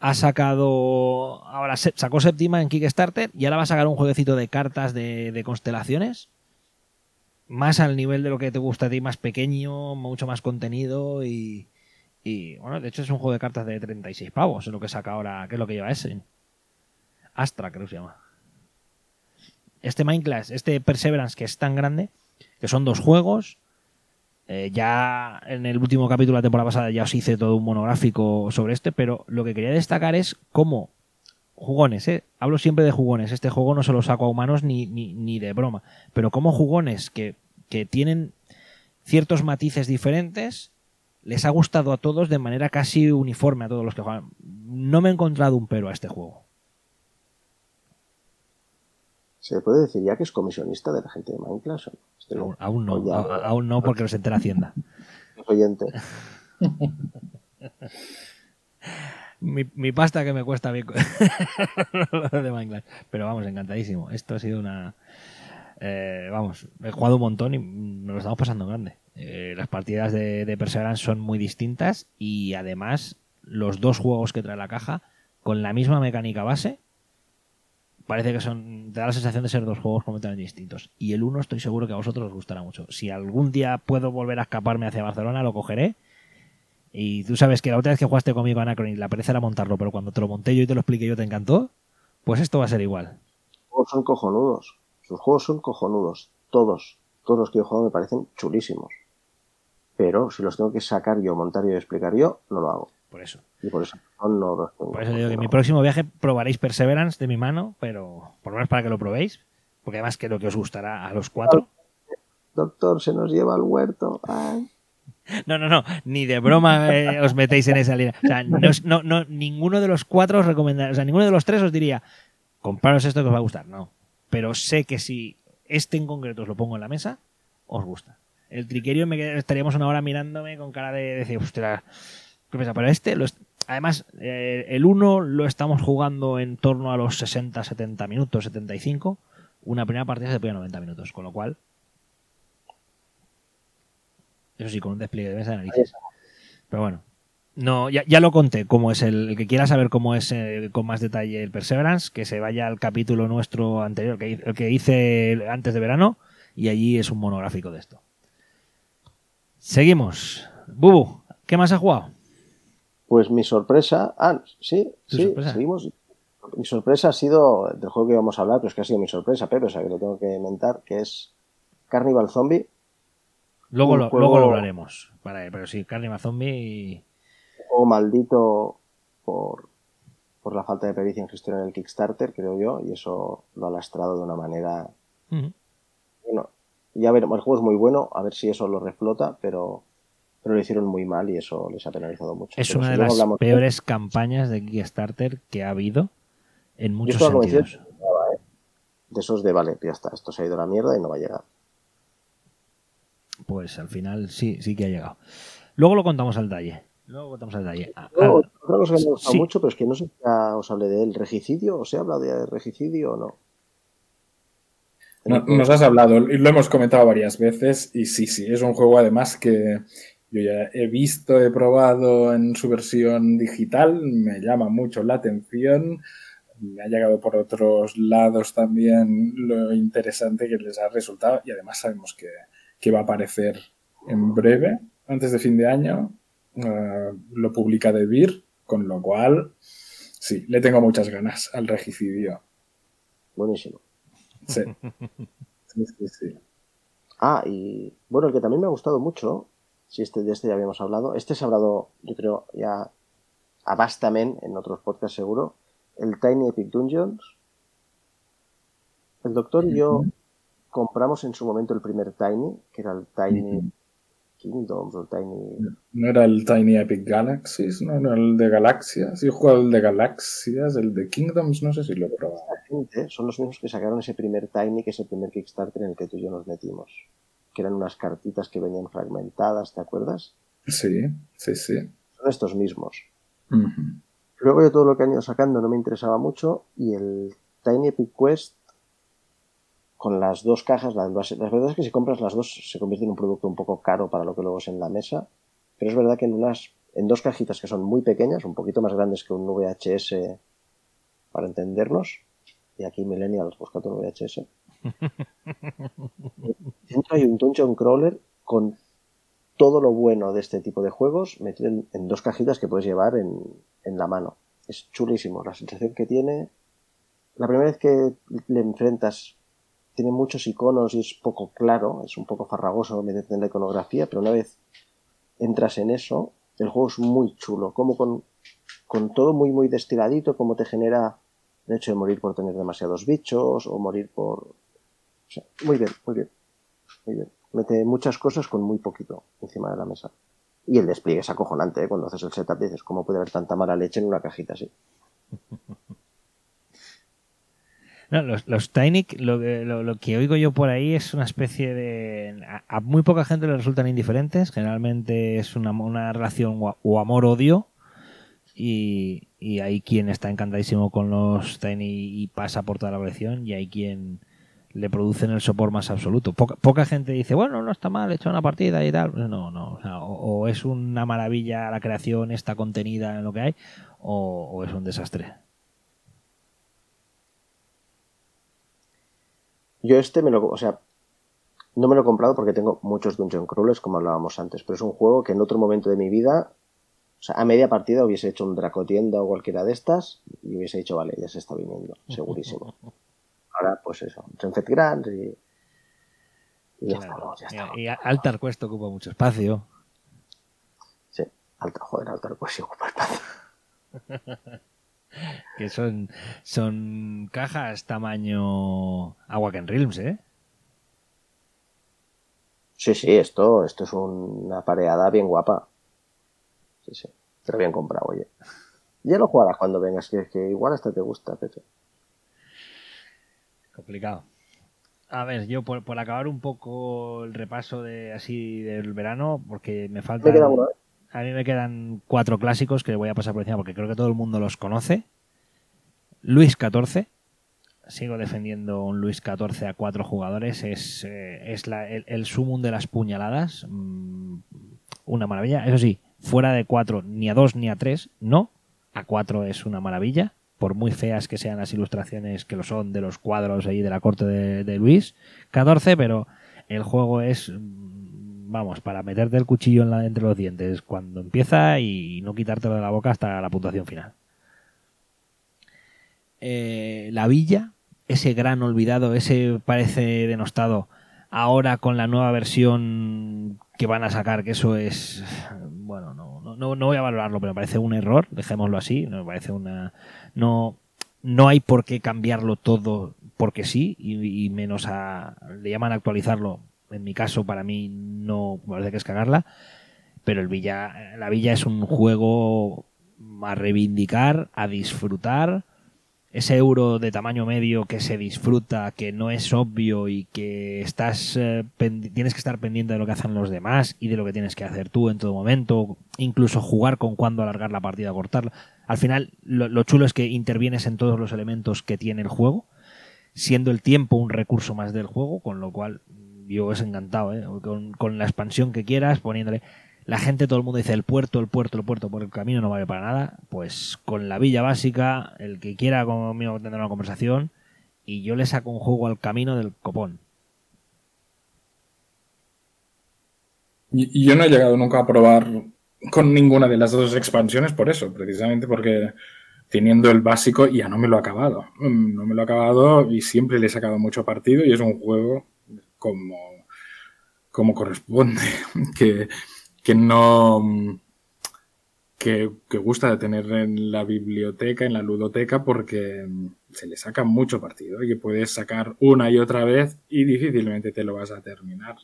A: Ha sacado. Ahora sacó séptima en Kickstarter y ahora va a sacar un jueguecito de cartas de, de constelaciones más al nivel de lo que te gusta a ti, más pequeño, mucho más contenido y, y bueno, de hecho es un juego de cartas de 36 pavos, es lo que saca ahora, que es lo que lleva ese. Astra, creo que se llama. este Minecraft, este Perseverance que es tan grande, que son dos juegos. eh, ya en el último capítulo de la temporada pasada ya os hice todo un monográfico sobre este, pero lo que quería destacar es cómo jugones, ¿eh? hablo siempre de jugones, este juego no se lo saco a humanos ni, ni, ni de broma, pero como jugones que, que tienen ciertos matices diferentes, les ha gustado a todos de manera casi uniforme a todos los que juegan. No me he encontrado un pero a este juego.
B: ¿Se puede decir ya que es comisionista de la gente de Minecraft? Este
A: Aún, aún no,
B: ya-
A: aún no porque los entera Hacienda.
B: es oyente.
A: Mi, mi pasta que me cuesta bien de Minecraft. Pero vamos, encantadísimo. Esto ha sido una... eh, vamos, he jugado un montón y me lo estamos pasando grande. Eh, las partidas de, de Perseverance son muy distintas y además los dos juegos que trae la caja con la misma mecánica base parece que son te da la sensación de ser dos juegos completamente distintos y el uno estoy seguro que a vosotros os gustará mucho si algún día puedo volver a escaparme hacia Barcelona lo cogeré y tú sabes que la otra vez que jugaste conmigo a Anacron la pereza era montarlo pero cuando te lo monté yo y te lo expliqué yo te encantó pues esto va a ser igual
B: Los juegos son cojonudos. Sus juegos son cojonudos. Todos. Todos los que he jugado me parecen chulísimos. Pero si los tengo que sacar yo, montar yo y explicar yo, no lo hago.
A: por eso
B: Y por eso no los tengo.
A: por eso digo que en mi
B: No.
A: próximo viaje probaréis Perseverance de mi mano pero por lo menos para que lo probéis porque además creo que os gustará a los cuatro
B: Doctor, se nos lleva al huerto. Ay.
A: No, no, no, ni de broma eh, os metéis en esa línea. O sea, no, no, no, ninguno de los cuatro os recomendaría, o sea, ninguno de los tres os diría, compraros esto que os va a gustar. No, pero sé que si este en concreto os lo pongo en la mesa, os gusta. El triquerio me estaríamos una hora mirándome con cara de decir, ostras, ¿qué pasa? Pero este, además, eh, el 1 lo estamos jugando en torno a los 60, 70 minutos, 75. Una primera partida se pone a 90 minutos, con lo cual eso sí, con un despliegue de mesa de narices. Pero bueno. No, ya, ya lo conté cómo es el, el que quiera saber cómo es eh, con más detalle el Perseverance, que se vaya al capítulo nuestro anterior, que, el que hice antes de verano, y allí es un monográfico de esto. Seguimos. Bubu, ¿qué más has jugado?
B: Pues mi sorpresa. Ah, sí,
A: ¿Tu
B: sí,
A: sorpresa?
B: seguimos. Mi sorpresa ha sido del juego que íbamos a hablar, pero es que ha sido mi sorpresa, Pepe, o sea que lo tengo que mentar, que es Carnival Zombie.
A: Luego, lo,
B: juego-
A: luego lo hablaremos. Vale, pero sí, Carnima Zombie.
B: Un juego maldito por, por la falta de pericia en gestión en el Kickstarter, creo yo, y eso lo ha lastrado de una manera. Bueno, ya veremos, el juego es muy bueno, a ver si eso lo reflota, pero, pero lo hicieron muy mal y eso les ha penalizado mucho.
A: Es
B: Pero
A: una
B: si
A: de las
B: hablamos-
A: peores campañas de Kickstarter que ha habido en muchos sentidos.
B: ¿eh? De esos de, vale, ya está, esto se ha ido a la mierda y no va a llegar.
A: Pues al final sí, sí que ha llegado. Luego lo contamos al detalle. Luego contamos al detalle. Ah,
B: Luego, otra cosa que me ha gustado
A: sí.
B: mucho, pero es que no sé si ya os hablé de él, regicidio, ¿os he hablado de regicidio o no?
C: No- nos has hablado y lo hemos comentado varias veces y sí, sí, es un juego además que yo ya he visto, he probado en su versión digital, me llama mucho la atención, me ha llegado por otros lados también lo interesante que les ha resultado y además sabemos que, que va a aparecer en breve, antes de fin de año, eh, lo publica De Beer, con lo cual sí, le tengo muchas ganas al regicidio.
B: Buenísimo.
C: Sí. Sí, sí, sí.
B: Ah, y bueno, el que también me ha gustado mucho, si este de este ya habíamos hablado, este se ha hablado, yo creo, ya a bastamente en otros podcasts seguro, el Tiny Epic Dungeons. El doctor y yo compramos en su momento el primer Tiny, que era el Tiny
C: Ujú.
B: Kingdoms o el Tiny...
C: No era el Tiny Epic Galaxies, no era el de Galaxias. Yo he jugado el de Galaxias, el de Kingdoms, no sé si lo he probado.
B: Gente, son los mismos que sacaron ese primer Tiny, que es el primer Kickstarter en el que tú y yo nos metimos. Que eran unas cartitas que venían fragmentadas, ¿te acuerdas?
C: Sí, sí, sí.
B: Son estos mismos. Luego de todo lo que han ido sacando no me interesaba mucho y el Tiny Epic Quest con las dos cajas, la, las- la verdad es que si compras las dos se convierte en un producto un poco caro para lo que luego es en la mesa, pero es verdad que en unas en dos cajitas que son muy pequeñas, un poquito más grandes que un VHS para entendernos, y aquí Millennials buscando un VHS. Dentro hay un Dungeon Crawler con todo lo bueno de este tipo de juegos metido en, en dos cajitas que puedes llevar en, en la mano. Es chulísimo la sensación que tiene. La primera vez que le enfrentas tiene muchos iconos y es poco claro, es un poco farragoso meterte en la iconografía, pero una vez entras en eso, el juego es muy chulo, como con, con todo muy muy destiladito, como te genera el hecho de morir por tener demasiados bichos o morir por... muy bien, muy bien, muy bien. Mete muchas cosas con muy poquito encima de la mesa. Y el despliegue es acojonante, ¿eh? cuando haces el setup dices, ¿cómo puede haber tanta mala leche en una cajita así?
A: No, los, los lo que, lo, que oigo yo por ahí es una especie de... A, muy poca gente le resultan indiferentes, generalmente es una, una relación o amor-odio, y, y, hay quien está encantadísimo con los Tiny y pasa por toda la colección, y hay quien le producen el sopor más absoluto. Poca, gente dice, bueno, no está mal, he hecho una partida y tal. No, no, o, es una maravilla la creación, está contenida en lo que hay, o, o es un desastre.
B: Yo este me lo, o sea, no me lo he comprado porque tengo muchos Dungeon Crawlers, como hablábamos antes, pero es un juego que en otro momento de mi vida, o sea, a media partida hubiese hecho un Dracotienda o cualquiera de estas y hubiese dicho, vale, ya se está viniendo, segurísimo. Ahora, pues eso, Renfet Grand y,
A: y ya estamos, ya estamos. Y Altar Quest ocupa mucho espacio.
B: Sí, Altar, joder, Altar Quest ocupa espacio.
A: que son, son cajas tamaño Awaken Realms, ¿eh?
B: Sí, sí, esto, esto es una pareada bien guapa. Sí, sí, pero bien comprado, oye. Ya lo jugarás cuando vengas, que, que igual hasta te gusta, Pepe.
A: Complicado. A ver, yo por, por, acabar un poco el repaso de así del verano, porque me falta.
B: Me queda uno, ¿eh?
A: A mí me quedan cuatro clásicos que voy a pasar por encima porque creo que todo el mundo los conoce. Luis XIV. Sigo defendiendo un Luis XIV a cuatro jugadores. Es, eh, es el, sumum de las puñaladas. Mm, una maravilla. Eso sí, fuera de cuatro, ni a dos ni a tres, no. A cuatro es una maravilla. Por muy feas que sean las ilustraciones que lo son de los cuadros ahí de la corte de, de Luis XIV, pero el juego es vamos, para meterte el cuchillo entre los dientes cuando empieza y no quitártelo de la boca hasta la puntuación final. Eh, la villa, ese gran olvidado, ese parece denostado, ahora con la nueva versión que van a sacar, que eso es, bueno, no, no, no voy a valorarlo, pero me parece un error, dejémoslo así, me parece una, no, no hay por qué cambiarlo todo porque sí, y, y menos a, le llaman a actualizarlo en mi caso, para mí no me parece que es cagarla. Pero el Villa, la Villa es un juego a reivindicar, a disfrutar. Ese euro de tamaño medio que se disfruta, que no es obvio y que estás eh, tienes que estar pendiente de lo que hacen los demás y de lo que tienes que hacer tú en todo momento, incluso jugar con cuándo alargar la partida, cortarla. Al final, lo, lo chulo es que intervienes en todos los elementos que tiene el juego, siendo el tiempo un recurso más del juego, con lo cual yo es encantado, ¿eh? con, la expansión que quieras, poniéndole. La gente, todo el mundo dice el puerto, el puerto, el puerto, por el camino no vale para nada. Pues con la villa básica, el que quiera conmigo tener una conversación, y yo le saco un juego al camino del copón.
C: Y yo no he llegado nunca a probar con ninguna de las dos expansiones por eso, precisamente porque teniendo el básico ya no me lo he acabado. No me lo he acabado y siempre le he sacado mucho partido y es un juego como, como corresponde, que, que no que, que, gusta de tener en la biblioteca, en la ludoteca, porque se le saca mucho partido y que puedes sacar una y otra vez y difícilmente te lo vas a terminar.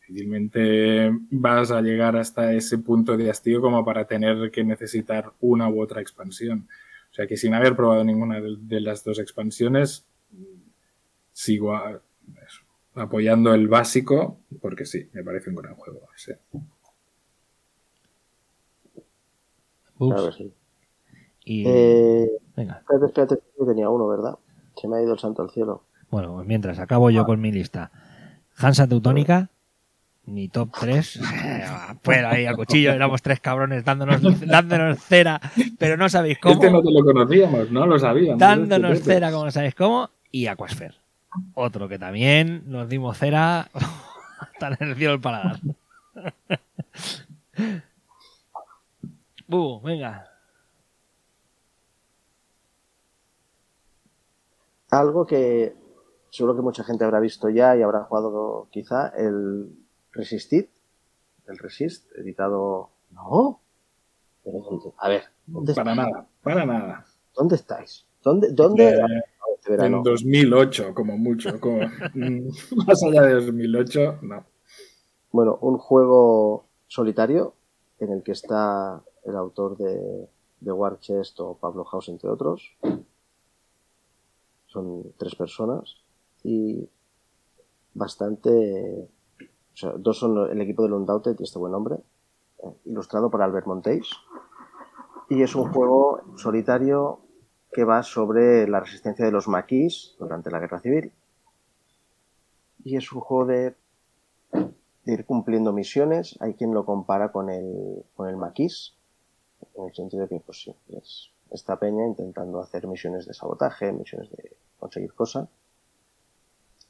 C: Difícilmente vas a llegar hasta ese punto de hastío como para tener que necesitar una u otra expansión. O sea que sin haber probado ninguna de, de las dos expansiones, sigo apoyando el básico, porque sí, me parece un gran juego. Sí.
B: Claro sí. Y... Eh, Venga. Espérate, espérate, yo tenía uno, ¿verdad? Se me ha ido el santo al cielo.
A: Bueno, pues mientras acabo yo ah. con mi lista. Hansa Teutónica, mi top 3. Fuera ahí al cuchillo, éramos tres cabrones dándonos, dándonos cera, pero no sabéis cómo.
C: Este no te lo conocíamos, no lo sabíamos.
A: Dándonos este cera, como no sabéis cómo, y Aquasphere. Otro que también nos dimos cera hasta en el cielo del paladar. uh, venga.
B: Algo que seguro que mucha gente habrá visto ya y habrá jugado quizá el Resisted, el Resist, editado... No. Pero, a ver, ¿dónde
C: Para nada, para nada.
B: ¿Dónde estáis? ¿Dónde? dónde
C: Eh,
B: este verano?
C: En 2008, como mucho. como- mm, más allá de 2008, no.
B: Bueno, un juego solitario en el que está el autor de, de War Chest o Pablo House, entre otros. Son tres personas y bastante. O sea, dos son el equipo de Undaunted y este buen hombre, eh, ilustrado por Albert Monteis. Y es un juego solitario que va sobre la resistencia de los maquis durante la guerra civil. Y es un juego de de ir cumpliendo misiones. Hay quien lo compara con el, con el maquis, en el sentido de que, pues sí, es esta peña intentando hacer misiones de sabotaje, misiones de conseguir cosas.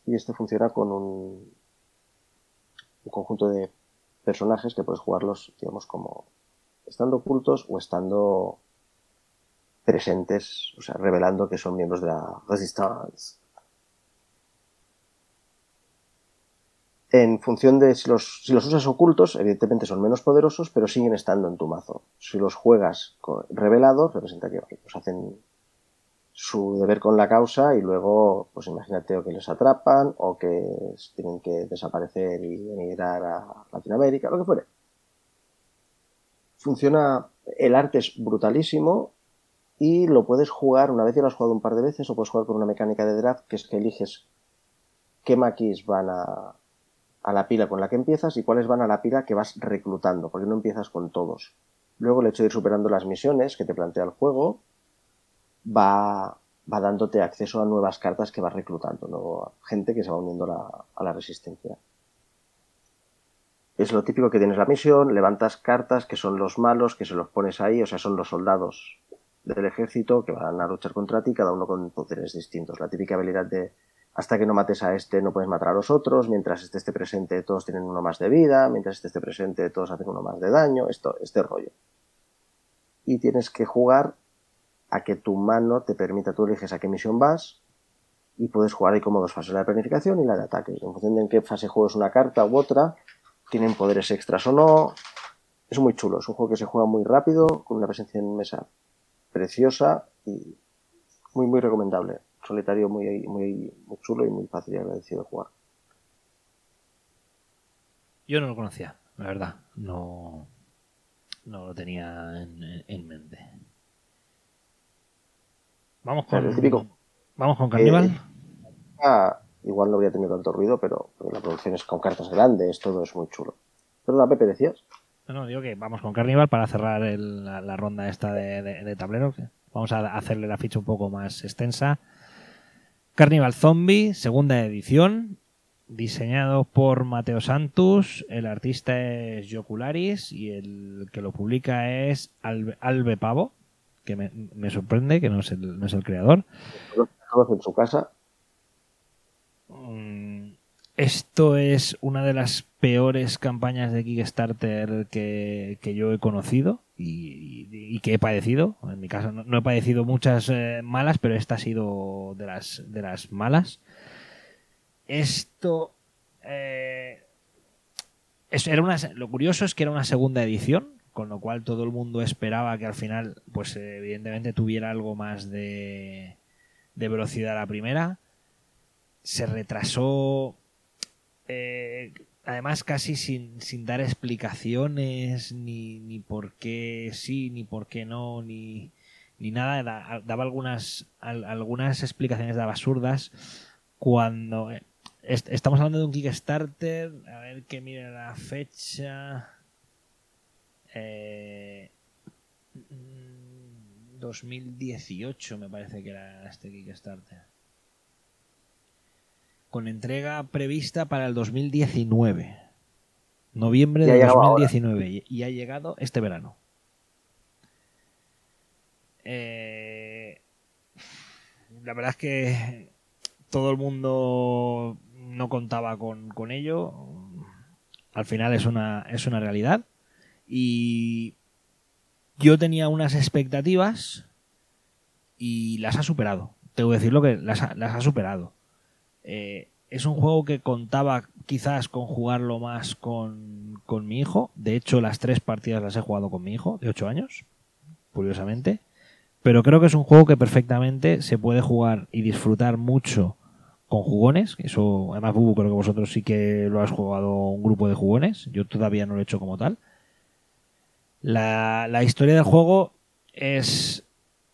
B: Y este funciona con un, un conjunto de personajes que puedes jugarlos, digamos, como estando ocultos o estando presentes, o sea, revelando que son miembros de la Resistance. En función de si los, los usas ocultos, evidentemente son menos poderosos, pero siguen estando en tu mazo. Si los juegas revelados, representa que pues hacen su deber con la causa y luego, pues imagínate o que les atrapan o que tienen que desaparecer y emigrar a Latinoamérica, lo que fuere. Funciona, el arte es brutalísimo y lo puedes jugar, una vez ya lo has jugado un par de veces, o puedes jugar con una mecánica de draft que es que eliges qué maquis van a, a la pila con la que empiezas y cuáles van a la pila que vas reclutando, porque no empiezas con todos. Luego el hecho de ir superando las misiones que te plantea el juego va, va dándote acceso a nuevas cartas que vas reclutando, ¿no? gente que se va uniendo a la, a la resistencia. Es lo típico que tienes la misión, levantas cartas que son los malos, que se los pones ahí, o sea, son los soldados del ejército que van a luchar contra ti, cada uno con poderes distintos. La típica habilidad de hasta que no mates a este no puedes matar a los otros, mientras este esté presente todos tienen uno más de vida, mientras este esté presente todos hacen uno más de daño, esto, este rollo. Y tienes que jugar a que tu mano te permita, tú eliges a qué misión vas y puedes jugar ahí como dos fases, la de planificación y la de ataque. En función de en qué fase juegues una carta u otra, tienen poderes extras o no. Es muy chulo, es un juego que se juega muy rápido, con una presencia en mesa preciosa y muy, muy recomendable solitario muy, muy, muy chulo y muy fácil y agradecido de jugar.
A: Yo no lo conocía, la verdad. No, no lo tenía en, en mente. Vamos con,
B: El típico.
A: Vamos con Carnival.
B: Eh, Ah, igual no habría tenido tanto ruido, pero la producción es con cartas grandes, todo es muy chulo. Perdona, Pepe, decías.
A: No, no, digo que vamos con Carnival para cerrar el- la, la ronda esta de, de- de tablero. Vamos a hacerle la ficha un poco más extensa. Carnival Zombie, segunda edición, diseñado por Mateo Santos. El artista es Jocularis y el que lo publica es Albe, Albe Pavo, que me, me sorprende que no es el, no es el creador.
B: En su casa.
A: Mm, Esto es una de las peores campañas de Kickstarter que, que yo he conocido y, que he padecido. En mi caso no, no he padecido muchas eh, malas, pero esta ha sido de las, de las malas. Esto... eh, es- era una, lo curioso es que era una segunda edición, con lo cual todo el mundo esperaba que al final, pues eh, evidentemente tuviera algo más de, de velocidad a la primera se retrasó eh, además casi sin, sin dar explicaciones ni, ni por qué sí ni por qué no ni, ni nada da- daba algunas al- algunas explicaciones daba absurdas cuando eh, est- estamos hablando de un Kickstarter a ver que mire la fecha eh, mm, 2018 me parece que era este Kickstarter con entrega prevista para el 2019. Noviembre de
B: llegado
A: 2019 y, y ha llegado este verano. Eh, la verdad es que todo el mundo no contaba con, con ello. Al final es una, es una realidad. Y yo tenía unas expectativas y las ha superado. Tengo que decirlo que las ha, las ha superado. Eh, es un juego que contaba quizás con jugarlo más con, con, mi hijo. De hecho, las tres partidas las he jugado con mi hijo, de 8 años, curiosamente. Pero creo que es un juego que perfectamente se puede jugar y disfrutar mucho con jugones. Eso, además, Bubu, creo que vosotros sí que lo has jugado un grupo de jugones. Yo todavía no lo he hecho como tal. La, la historia del juego es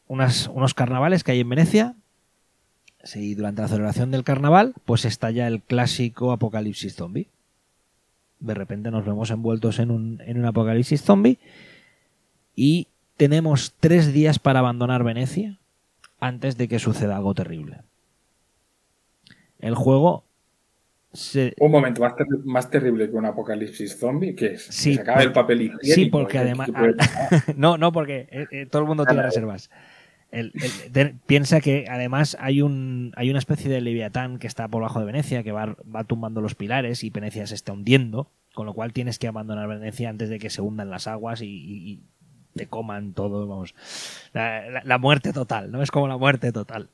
A: unas, unos carnavales que hay en Venecia. Y durante la celebración del carnaval, pues estalla el clásico apocalipsis zombie. De repente nos vemos envueltos en un, en un apocalipsis zombie. Y tenemos tres días para abandonar Venecia antes de que suceda algo terrible. El juego se...
C: Un momento, más, ter más, terrible que un apocalipsis zombie, ¿qué es?
A: Sí,
C: se acaba el papel higiénico.
A: Sí, porque además... no, no, porque eh, eh, todo el mundo tiene reservas. Piensa que además hay, un, hay una especie de leviatán que está por bajo de Venecia, que va, va tumbando los pilares y Venecia se está hundiendo, con lo cual tienes que abandonar Venecia antes de que se hundan las aguas y, te coman todo, vamos. La, muerte total, ¿no? Es como la muerte total.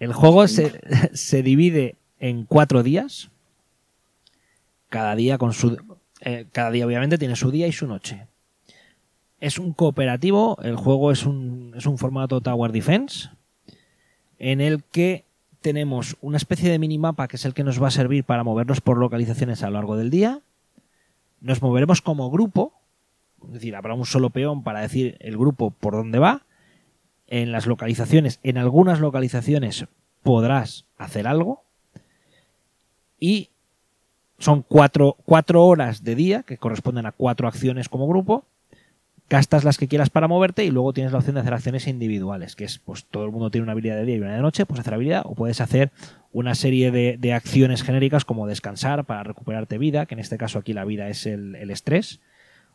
A: El juego se, se divide en cuatro días. Cada día con su. Eh, cada día, obviamente, tiene su día y su noche. Es un cooperativo. El juego es un, es un formato Tower Defense. En el que tenemos una especie de minimapa que es el que nos va a servir para movernos por localizaciones a lo largo del día. Nos moveremos como grupo, es decir, habrá un solo peón para decir el grupo por dónde va. En las localizaciones, en algunas localizaciones podrás hacer algo. Y son cuatro, cuatro horas de día, que corresponden a cuatro acciones como grupo. Gastas las que quieras para moverte y luego tienes la opción de hacer acciones individuales, que es, pues todo el mundo tiene una habilidad de día y una de noche, puedes hacer habilidad, o puedes hacer una serie de, acciones genéricas como descansar para recuperarte vida, que en este caso aquí la vida es el, estrés,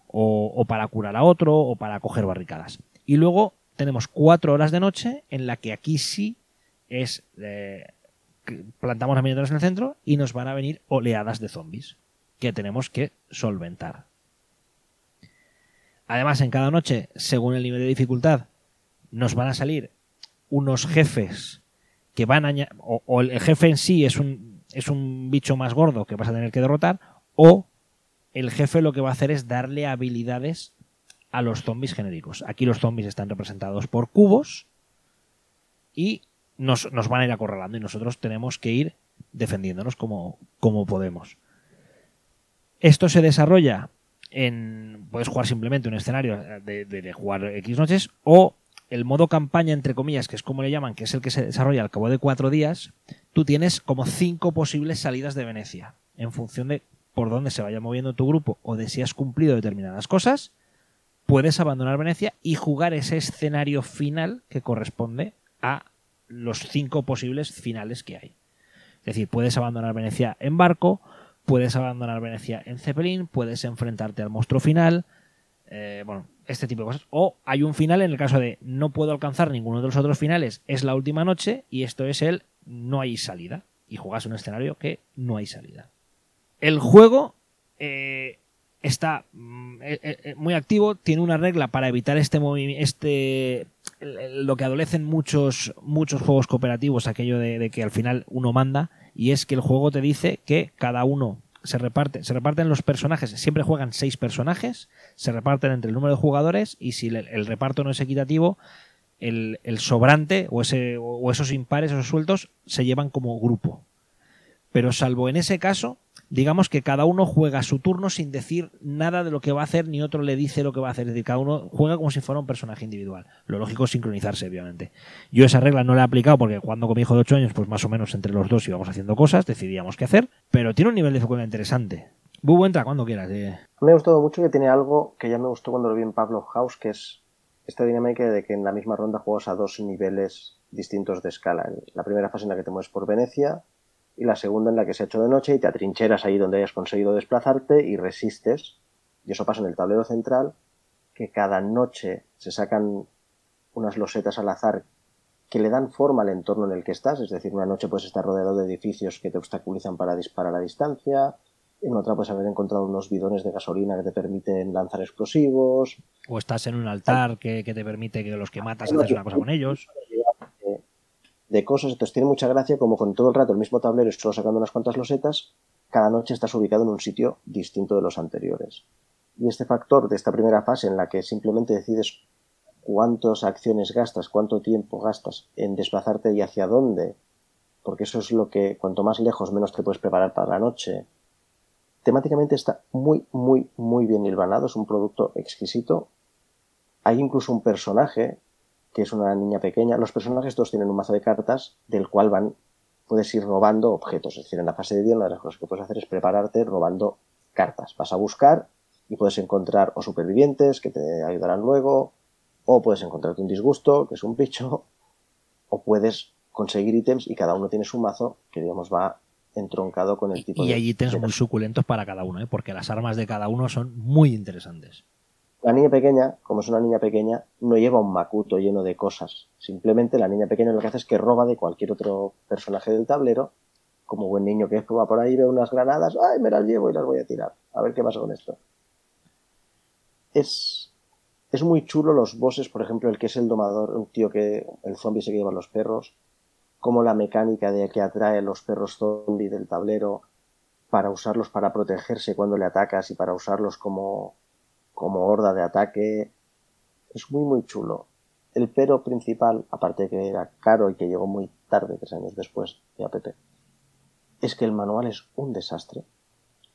A: o, o, para curar a otro, o para coger barricadas. Y luego tenemos cuatro horas de noche en la que aquí sí es eh, plantamos las miniaturas en el centro y nos van a venir oleadas de zombies que tenemos que solventar. Además, en cada noche, según el nivel de dificultad, nos van a salir unos jefes que van a o, o el jefe en sí es un es un bicho más gordo que vas a tener que derrotar o el jefe lo que va a hacer es darle habilidades a los zombies genéricos. Aquí los zombies están representados por cubos y nos, nos, van a ir acorralando y nosotros tenemos que ir defendiéndonos como, como podemos. Esto se desarrolla en. Puedes jugar simplemente un escenario de, de, de, jugar X noches o el modo campaña, entre comillas, que es como le llaman, que es el que se desarrolla al cabo de cuatro días. Tú tienes como cinco posibles salidas de Venecia en función de por dónde se vaya moviendo tu grupo o de si has cumplido determinadas cosas. Puedes abandonar Venecia y jugar ese escenario final que corresponde a los cinco posibles finales que hay. Es decir, puedes abandonar Venecia en barco, puedes abandonar Venecia en Zeppelin, puedes enfrentarte al monstruo final, eh, bueno, este tipo de cosas. O hay un final en el caso de no puedo alcanzar ninguno de los otros finales, es la última noche y esto es el no hay salida. Y juegas un escenario que no hay salida. El juego eh, está eh, eh, muy activo, tiene una regla para evitar este movimiento, este lo que adolecen muchos muchos juegos cooperativos, aquello de, que al final uno manda, y es que el juego te dice que cada uno se reparte, se reparten los personajes, siempre juegan seis personajes, se reparten entre el número de jugadores, y si el, el reparto no es equitativo, el, el sobrante o, ese, o esos impares, esos sueltos, se llevan como grupo. Pero salvo en ese caso, digamos que cada uno juega su turno sin decir nada de lo que va a hacer, ni otro le dice lo que va a hacer. Es decir, cada uno juega como si fuera un personaje individual. Lo lógico es sincronizarse, obviamente. Yo esa regla no la he aplicado porque cuando con mi hijo de 8 años, pues más o menos entre los dos íbamos haciendo cosas, decidíamos qué hacer, pero tiene un nivel de dificultad interesante. Bubu, entra cuando quieras. Eh.
B: Me ha gustado mucho que tiene algo que ya me gustó cuando lo vi en Pablo House, que es esta dinámica de que en la misma ronda juegas a dos niveles distintos de escala. La primera fase en la que te mueves por Venecia, y la segunda en la que se ha hecho de noche y te atrincheras ahí donde hayas conseguido desplazarte y resistes. Y eso pasa en el tablero central, que cada noche se sacan unas losetas al azar que le dan forma al entorno en el que estás, es decir, una noche puedes estar rodeado de edificios que te obstaculizan para disparar a distancia, en otra puedes haber encontrado unos bidones de gasolina que te permiten lanzar explosivos.
A: O estás en un altar que, que te permite que los que matas haces una cosa con ellos
B: de cosas. Entonces tiene mucha gracia como con todo el rato el mismo tablero y solo sacando unas cuantas losetas, cada noche estás ubicado en un sitio distinto de los anteriores. Y este factor de esta primera fase en la que simplemente decides cuántas acciones gastas, cuánto tiempo gastas en desplazarte y hacia dónde, porque eso es lo que cuanto más lejos menos te puedes preparar para la noche. Temáticamente está muy, muy, muy bien hilvanado, es un producto exquisito. Hay incluso un personaje que es una niña pequeña. Los personajes todos tienen un mazo de cartas del cual van puedes ir robando objetos. Es decir, en la fase de día una de las cosas que puedes hacer es prepararte robando cartas. Vas a buscar y puedes encontrar o supervivientes que te ayudarán luego, o puedes encontrarte un disgusto, que es un bicho, o puedes conseguir ítems y cada uno tiene su mazo que digamos va entroncado con el tipo
A: y,
B: de...
A: Y hay ítems muy suculentos para cada uno, ¿eh? porque las armas de cada uno son muy interesantes.
B: La niña pequeña, como es una niña pequeña, no lleva un macuto lleno de cosas. Simplemente la niña pequeña lo que hace es que roba de cualquier otro personaje del tablero, como buen niño que es, que va por ahí, ve unas granadas, ¡ay, me las llevo y las voy a tirar! A ver qué pasa con esto. Es, es muy chulo los bosses, por ejemplo, el que es el domador, un tío que el zombie se lleva los perros, como la mecánica de que atrae los perros zombie del tablero para usarlos para protegerse cuando le atacas y para usarlos como como horda de ataque. Es muy, muy chulo. El pero principal, aparte de que era caro y que llegó muy tarde, tres años después de APP, es que el manual es un desastre.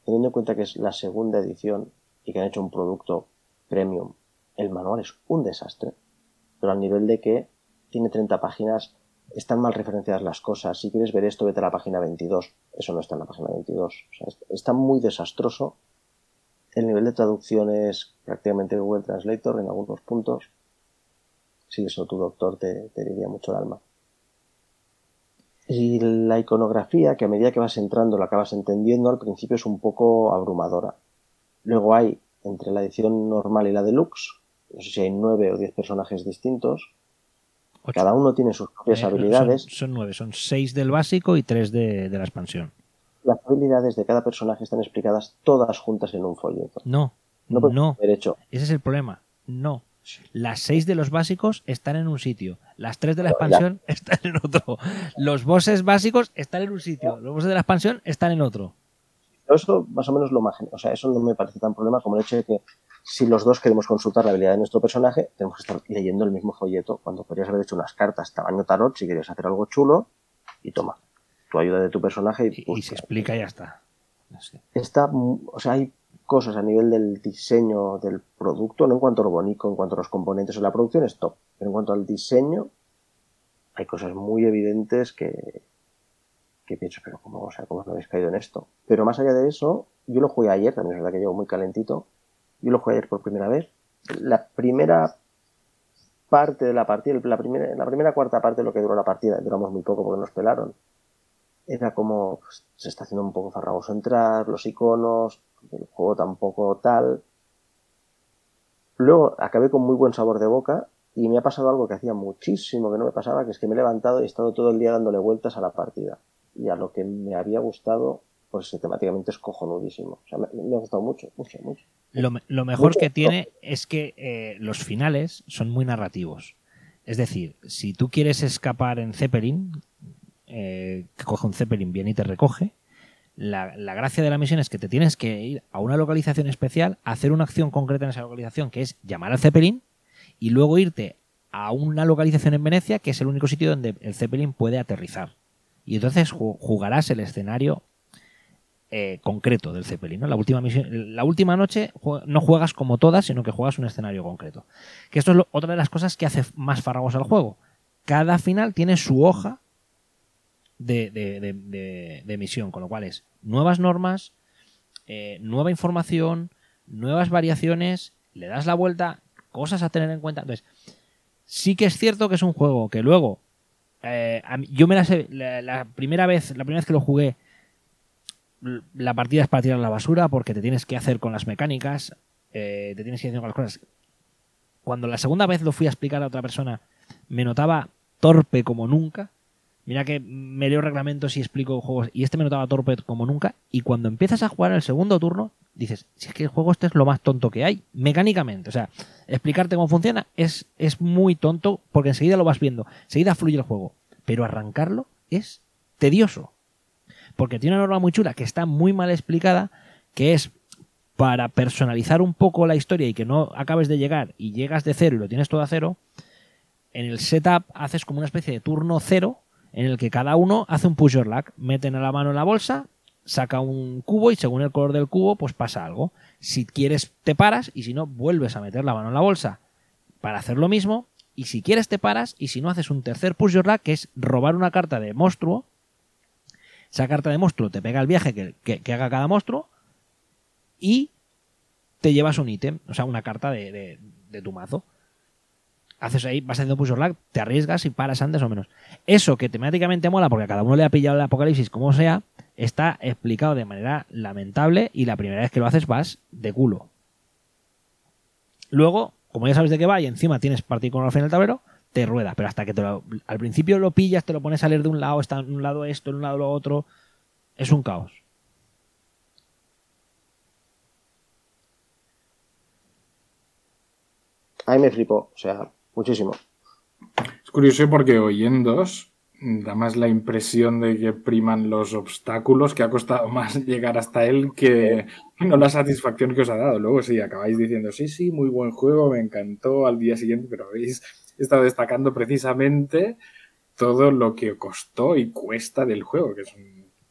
B: Teniendo en cuenta que es la segunda edición y que han hecho un producto premium, el manual es un desastre. Pero al nivel de que tiene 30 páginas, están mal referenciadas las cosas. Si quieres ver esto, vete a la página 22. Eso no está en la página 22. está muy desastroso el nivel de traducción es prácticamente Google Translator en algunos puntos. Si eso tu doctor te, diría mucho el alma. Y la iconografía, que a medida que vas entrando la acabas entendiendo, al principio es un poco abrumadora. Luego hay, entre la edición normal y la deluxe, no sé si hay nueve o diez personajes distintos. Cada uno tiene sus propias
A: eh,
B: habilidades.
A: Son, nueve, son seis del básico y tres de la expansión
B: las habilidades de cada personaje están explicadas todas juntas en un folleto.
A: No, no, no. Ese es el problema. No. Las seis de los básicos están en un sitio. Las tres de la expansión están en otro. Los bosses básicos están en un sitio. Los bosses de la expansión están en otro.
B: Eso más o menos lo más. O sea, eso no me parece tan problema como el hecho de que si los dos queremos consultar la habilidad de nuestro personaje, tenemos que estar leyendo el mismo folleto cuando podrías haber hecho unas cartas tamaño tarot si querías hacer algo chulo y toma tu ayuda de tu personaje
A: y, se explica y ya está.
B: Está, o sea, hay cosas a nivel del diseño del producto, no en cuanto a lo bonito, en cuanto a los componentes o la producción es top, pero en cuanto al diseño hay cosas muy evidentes que, que pienso, pero ¿cómo, o sea, ¿cómo no habéis caído en esto? Pero más allá de eso, yo lo jugué ayer, también es verdad que llevo muy calentito, yo lo jugué ayer por primera vez. La primera parte de la partida, la primera, la primera cuarta parte de lo que duró la partida, duramos muy poco porque nos pelaron, era como pues, se está haciendo un poco farragoso entrar, los iconos, el juego tampoco tal. Luego acabé con muy buen sabor de boca y me ha pasado algo que hacía muchísimo que no me pasaba, que es que me he levantado y he estado todo el día dándole vueltas a la partida. Y a lo que me había gustado, pues temáticamente es cojonudísimo. O sea, me, ha gustado mucho, mucho, mucho.
A: Lo, mejor que tiene es que eh, los finales son muy narrativos. Es decir, si tú quieres escapar en Zeppelin, eh, que coge un Zeppelin bien y te recoge. La, gracia de la misión es que te tienes que ir a una localización especial, hacer una acción concreta en esa localización, que es llamar al Zeppelin, y luego irte a una localización en Venecia, que es el único sitio donde el Zeppelin puede aterrizar. Y entonces jugarás el escenario eh, concreto del Zeppelin. La, última misión, la última noche no juegas como todas, sino que juegas un escenario concreto. Que esto es otra de las cosas que hace más farragoso al juego. Cada final tiene su hoja de, emisión, con lo cual es nuevas normas, eh, nueva información, nuevas variaciones, le das la vuelta, cosas a tener en cuenta. Entonces, sí que es cierto que es un juego que luego, eh, yo me la sé, la, primera vez, la primera vez que lo jugué, la partida es para tirar la basura porque te tienes que hacer con las mecánicas, eh, te tienes que hacer con las cosas. Cuando la segunda vez lo fui a explicar a otra persona, me notaba torpe como nunca Mira que me leo reglamentos y explico juegos. Y este me notaba torpe como nunca. Y cuando empiezas a jugar el segundo turno, dices, si es que el juego este es lo más tonto que hay, mecánicamente. O sea, explicarte cómo funciona es, es muy tonto porque enseguida lo vas viendo. Enseguida fluye el juego. pero arrancarlo es tedioso. Porque tiene una norma muy chula que está muy mal explicada, que es para personalizar un poco la historia y que no acabes de llegar y llegas de cero y lo tienes todo a cero, en el setup haces como una especie de turno cero en el que cada uno hace un push your luck, meten a la mano en la bolsa, saca un cubo y según el color del cubo pues pasa algo. Si quieres te paras y si no vuelves a meter la mano en la bolsa para hacer lo mismo y si quieres te paras y si no haces un tercer push your luck que es robar una carta de monstruo. Esa carta de monstruo te pega el viaje que, haga cada monstruo y te llevas un ítem, o sea, una carta de, de tu mazo haces ahí, vas haciendo push lag, te arriesgas y paras antes o menos. Eso que temáticamente mola, porque a cada uno le ha pillado el apocalipsis como sea, está explicado de manera lamentable y la primera vez que lo haces vas de culo. Luego, como ya sabes de qué va y encima tienes partido con el tablero, te rueda, pero hasta que te al principio lo pillas, te lo pones a leer de un lado, está en un lado esto, en un lado lo otro, es un caos.
B: Ahí me flipo, o sea, muchísimo.
C: Es curioso porque oyéndos da más la impresión de que priman los obstáculos, que ha costado más llegar hasta él que no la satisfacción que os ha dado. Luego sí, acabáis diciendo, sí, sí, muy buen juego, me encantó al día siguiente, pero habéis estado destacando precisamente todo lo que costó y cuesta del juego, que es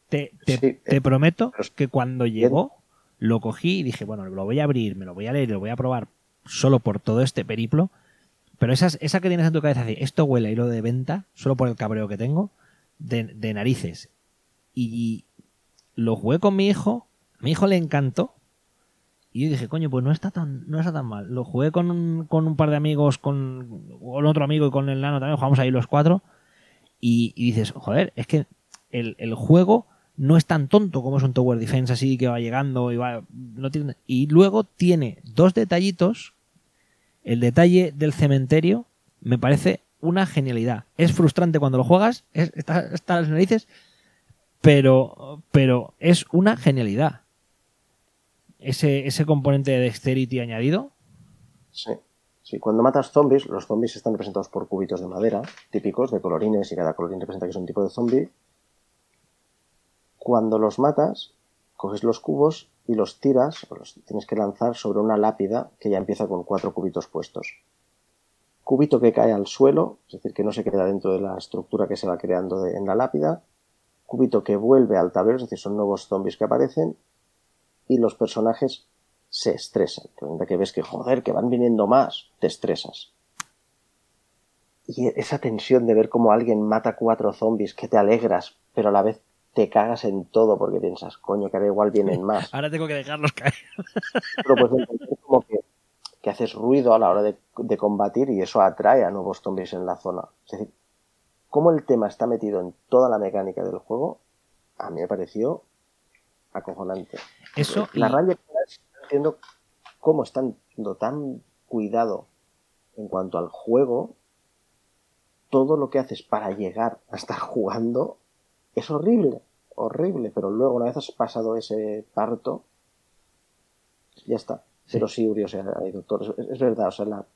A: Te, te eh, prometo que cuando llegó, lo cogí y dije, bueno, lo voy a abrir, me lo voy a leer, lo voy a probar solo por todo este periplo pero esa que tienes en tu cabeza, de esto huele a hilo de venta, solo por el cabreo que tengo, de, narices. Y lo jugué con mi hijo, a mi hijo le encantó. Y yo dije, coño, pues no está tan, no está tan mal. Lo jugué con un, con un par de amigos, con, otro amigo y con el nano también, jugamos ahí los cuatro. Y, dices, joder, es que el, el, juego no es tan tonto como es un Tower Defense así que va llegando y va. No tiene, y luego tiene dos detallitos el detalle del cementerio me parece una genialidad. Es frustrante cuando lo juegas, está, está las narices, pero, pero es una genialidad. Ese, ese componente de dexterity añadido.
B: Sí. Sí, cuando matas zombies, los zombies están representados por cubitos de madera, típicos, de colorines, y cada colorín representa que es un tipo de zombie. Cuando los matas, coges los cubos y los tiras, o los tienes que lanzar sobre una lápida que ya empieza con cuatro cubitos puestos. Cubito que cae al suelo, es decir, que no se queda dentro de la estructura que se va creando en la lápida. Cubito que vuelve al tablero, es decir, son nuevos zombies que aparecen. Y los personajes se estresan. De que ves que, joder, que van viniendo más, te estresas. Y esa tensión de ver cómo alguien mata cuatro zombies, que te alegras, pero a la vez te cagas en todo porque piensas, coño, que ahora igual vienen más.
A: ahora tengo que dejarlos caer.
B: Pero pues como que, que, haces ruido a la hora de, de, combatir y eso atrae a nuevos zombies en la zona. Es decir, cómo el tema está metido en toda la mecánica del juego, a mí me pareció acojonante.
A: Eso
B: la y... haciendo cómo están dando tan cuidado en cuanto al juego, todo lo que haces para llegar a estar jugando es horrible, horrible, pero luego una vez has pasado ese parto, ya está. Pero sí, Uri, o sea, hay doctor, es, verdad, o sea, la,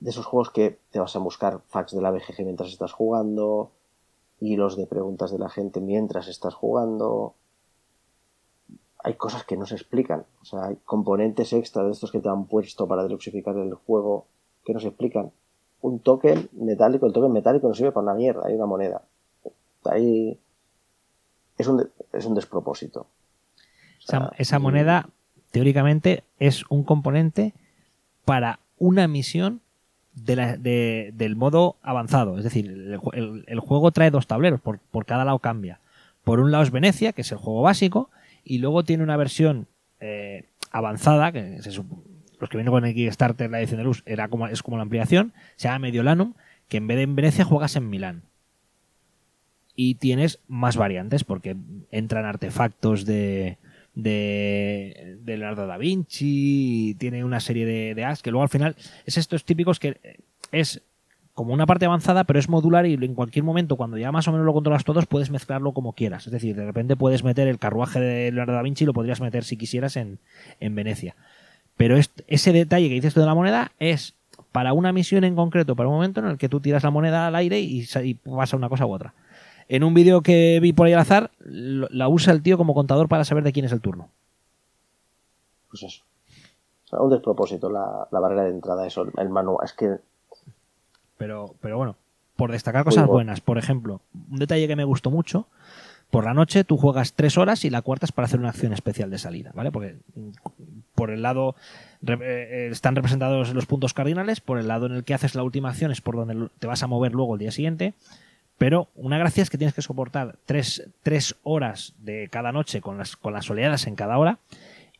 B: de esos juegos que te vas a buscar facts de la BGG mientras estás jugando, hilos de preguntas de la gente mientras estás jugando. Hay cosas que no se explican, o sea, hay componentes extra de estos que te han puesto para deluxificar el juego que no se explican. Un token metálico, el token metálico no sirve para una mierda, hay una moneda ahí es un, es un despropósito.
A: esa, moneda, teóricamente, es un componente para una misión de del modo avanzado. Es decir, el, juego trae dos tableros, por, cada lado cambia. Por un lado es Venecia, que es el juego básico, y luego tiene una versión eh, avanzada, que los que vienen con el Kickstarter, la edición de luz, era como, es como la ampliación, se llama Mediolanum, que en vez de en Venecia juegas en Milán y tienes más variantes porque entran artefactos de, de, Leonardo da Vinci, tiene una serie de, de as que luego al final es estos típicos que es como una parte avanzada, pero es modular y en cualquier momento, cuando ya más o menos lo controlas todos, puedes mezclarlo como quieras. Es decir, de repente puedes meter el carruaje de Leonardo da Vinci y lo podrías meter si quisieras en, en Venecia. Pero ese detalle que dices tú de la moneda es para una misión en concreto, para un momento en el que tú tiras la moneda al aire y, y pasa una cosa u otra. En un vídeo que vi por ahí al azar, la usa el tío como contador para saber de quién es el turno.
B: Pues eso. O sea, un despropósito la, la barrera de entrada, eso, el manual. Es que
A: Pero, pero bueno, por destacar cosas
B: bueno.
A: buenas. Por ejemplo, un detalle que me gustó mucho. Por la noche tú juegas tres horas y la cuarta es para hacer una acción especial de salida, ¿vale? Porque mm, por el lado eh, eh, están representados los puntos cardinales, por el lado en el que haces la última acción es por donde te vas a mover luego el día siguiente. Pero una gracia es que tienes que soportar tres, tres horas de cada noche con las, con las oleadas en cada hora.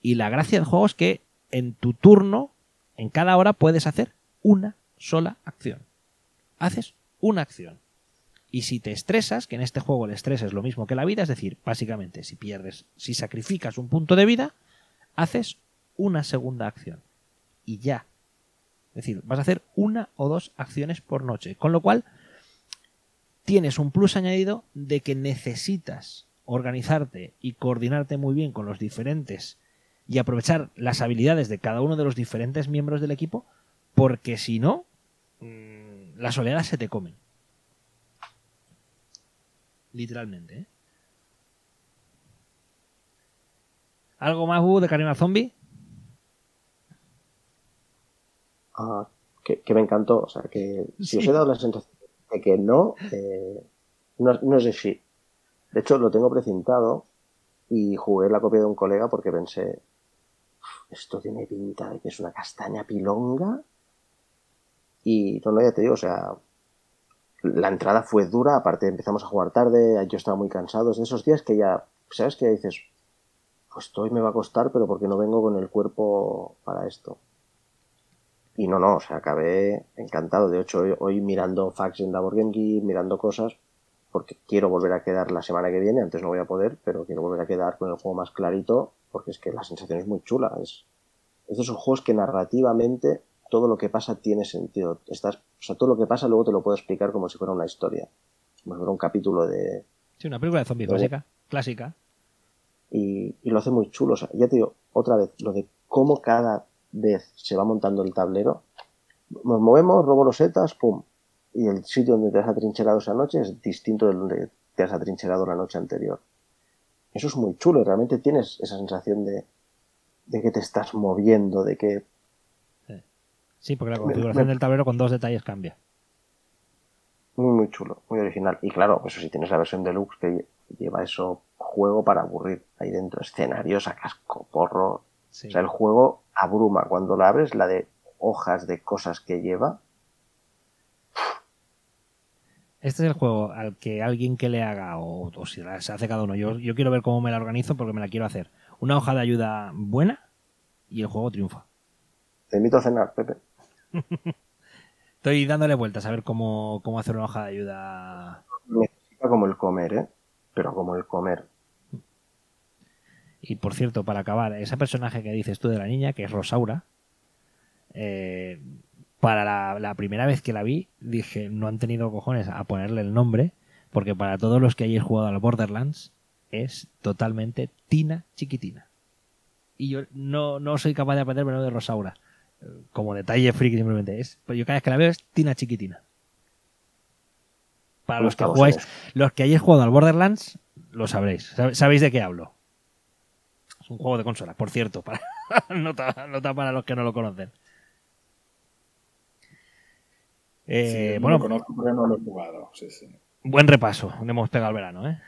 A: Y la gracia del juego es que en tu turno, en cada hora, puedes hacer una sola acción haces una acción. Y si te estresas, que en este juego el estrés es lo mismo que la vida, es decir, básicamente si pierdes, si sacrificas un punto de vida, haces una segunda acción. Y ya. Es decir, vas a hacer una o dos acciones por noche. Con lo cual, tienes un plus añadido de que necesitas organizarte y coordinarte muy bien con los diferentes y aprovechar las habilidades de cada uno de los diferentes miembros del equipo, porque si no, mm, las oleadas se te comen. Literalmente, ¿eh? ¿Algo más Hugo, de Karima Zombie?
B: Ah, que, que me encantó. O sea, que si os he dado la sensación de que no, eh, no, no de sí. De hecho, lo tengo precintado y jugué la copia de un colega porque pensé, "Uf, esto tiene pinta de que es una castaña pilonga. Y no, no, ya te digo, o sea, la entrada fue dura, aparte empezamos a jugar tarde, yo estaba muy cansado, es de esos días que ya, ¿sabes? Que dices, pues hoy me va a costar, pero porque no vengo con el cuerpo para esto. Y no, no, o sea, acabé encantado. De hecho, hoy, hoy mirando facts en Geek, mirando cosas, porque quiero volver a quedar la semana que viene, antes no voy a poder, pero quiero volver a quedar con el juego más clarito, porque es que la sensación es muy chula. Es, es de esos juegos que narrativamente todo lo que pasa tiene sentido. Estás, o sea, todo lo que pasa luego te lo puedo explicar como si fuera una historia, como si fuera un capítulo de,
A: Sí, una película de zombies básica, clásica.
B: y, y lo hace muy chulo. O sea, ya te digo, otra vez, lo de cómo cada vez se va montando el tablero. Nos movemos, robo los setas, pum. Y el sitio donde te has atrincherado esa noche es distinto del donde te has atrincherado la noche anterior. Eso es muy chulo realmente tienes esa sensación de, de que te estás moviendo, de que
A: Sí, porque la configuración
B: me-
A: del tablero con dos detalles cambia.
B: muy, muy chulo, muy original. Y claro, eso si tienes la versión deluxe que lleva eso juego para aburrir. Ahí dentro escenarios a casco, porro,
A: Sí.
B: O sea, el juego abruma. Cuando lo abres, la de hojas de cosas que lleva.
A: Este es el juego al que alguien que le haga, o, o si la- se hace cada uno, yo, yo quiero ver cómo me la organizo porque me la quiero hacer. Una hoja de ayuda buena y el juego triunfa.
B: Te invito a cenar, Pepe.
A: Estoy dándole vueltas a ver cómo, cómo hacer una hoja de ayuda.
B: Necesita como el comer, ¿eh? Pero como el comer.
A: Y por cierto, para acabar, ese personaje que dices tú de la niña, que es Rosaura, eh, para la, la primera vez que la vi, dije, no han tenido cojones a ponerle el nombre, porque para todos los que hayáis jugado al Borderlands, es totalmente Tina Chiquitina. Y yo no, no soy capaz de aprender el nombre de Rosaura. Como detalle friki simplemente es. Pero yo cada vez que la veo es Tina Chiquitina. Para los que jugáis, los que hayáis jugado al Borderlands, lo sabréis. Sab- Sabéis de qué hablo. Un juego de consola, por cierto. Para, nota, nota para los que no lo conocen. Eh,
C: Sí,
A: bueno,
C: lo conozco porque no lo he jugado. Sí, sí.
A: buen repaso. Le hemos pegado el verano, ¿eh?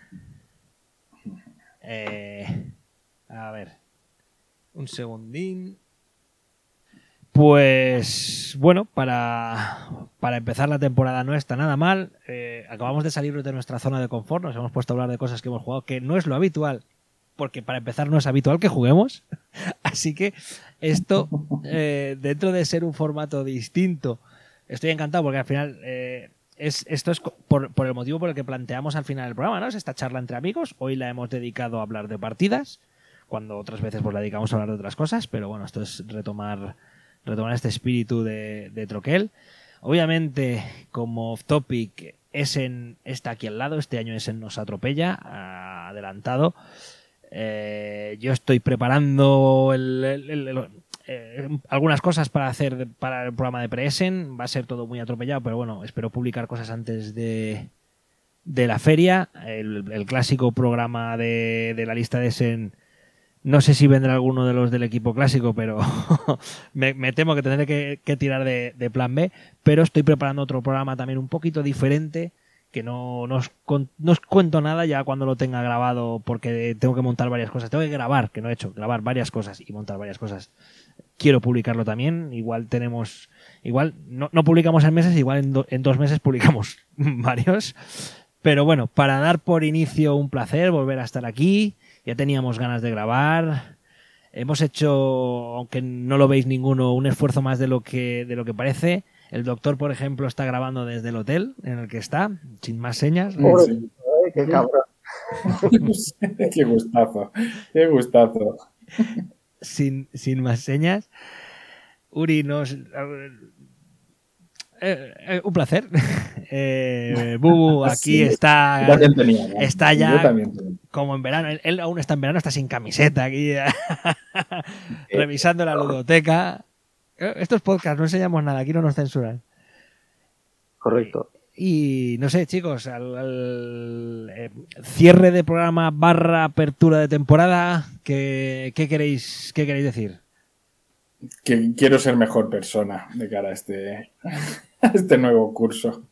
A: Eh, a ver. Un segundín. Pues bueno, para, para empezar la temporada no está nada mal. Eh, acabamos de salir de nuestra zona de confort, nos hemos puesto a hablar de cosas que hemos jugado, que no es lo habitual, porque para empezar no es habitual que juguemos. Así que esto, eh, dentro de ser un formato distinto, estoy encantado porque al final eh, es, esto es por, por el motivo por el que planteamos al final del programa, ¿no? Es esta charla entre amigos. Hoy la hemos dedicado a hablar de partidas, cuando otras veces pues la dedicamos a hablar de otras cosas, pero bueno, esto es retomar, retomar este espíritu de, de Troquel. Obviamente, como off topic, Essen está aquí al lado, este año Essen nos atropella, adelantado. Eh, yo estoy preparando eh, algunas cosas para hacer para el programa de Presen. Va a ser todo muy atropellado, pero bueno, espero publicar cosas antes de, de la feria. El, clásico programa de, la lista de Essen. No sé si vendrá alguno de los del equipo clásico, pero me, temo que tendré que, tirar de, plan B. Pero estoy preparando otro programa también un poquito diferente, que no, no, os, no os cuento nada ya cuando lo tenga grabado, porque tengo que montar varias cosas. Tengo que grabar, que no he hecho, grabar varias cosas y montar varias cosas quiero publicarlo también. Igual tenemos, igual no, no publicamos en meses, igual en, do, en, dos meses publicamos varios. Pero bueno, para dar por inicio un placer volver a estar aquí. Ya teníamos ganas de grabar. Hemos hecho, aunque no lo veis ninguno, un esfuerzo más de lo que, de lo que parece. El doctor, por ejemplo, está grabando desde el hotel en el que está, sin más señas.
B: Sí. qué cabrón.
C: qué gustazo, qué gustazo
A: sin, sin más señas. Uri nos... Eh, eh, un placer. Eh, Bubu aquí sí, está,
C: tenía, ¿no?
A: está ya como en verano. Él, él, aún está en verano, está sin camiseta aquí, revisando la ludoteca. Estos podcasts no enseñamos nada, aquí no nos censuran.
B: Correcto.
A: Y no sé, chicos, al, al eh, cierre de programa barra apertura de temporada, ¿qué, qué, queréis, qué queréis decir?
C: Que quiero ser mejor persona de cara a este, a este nuevo curso.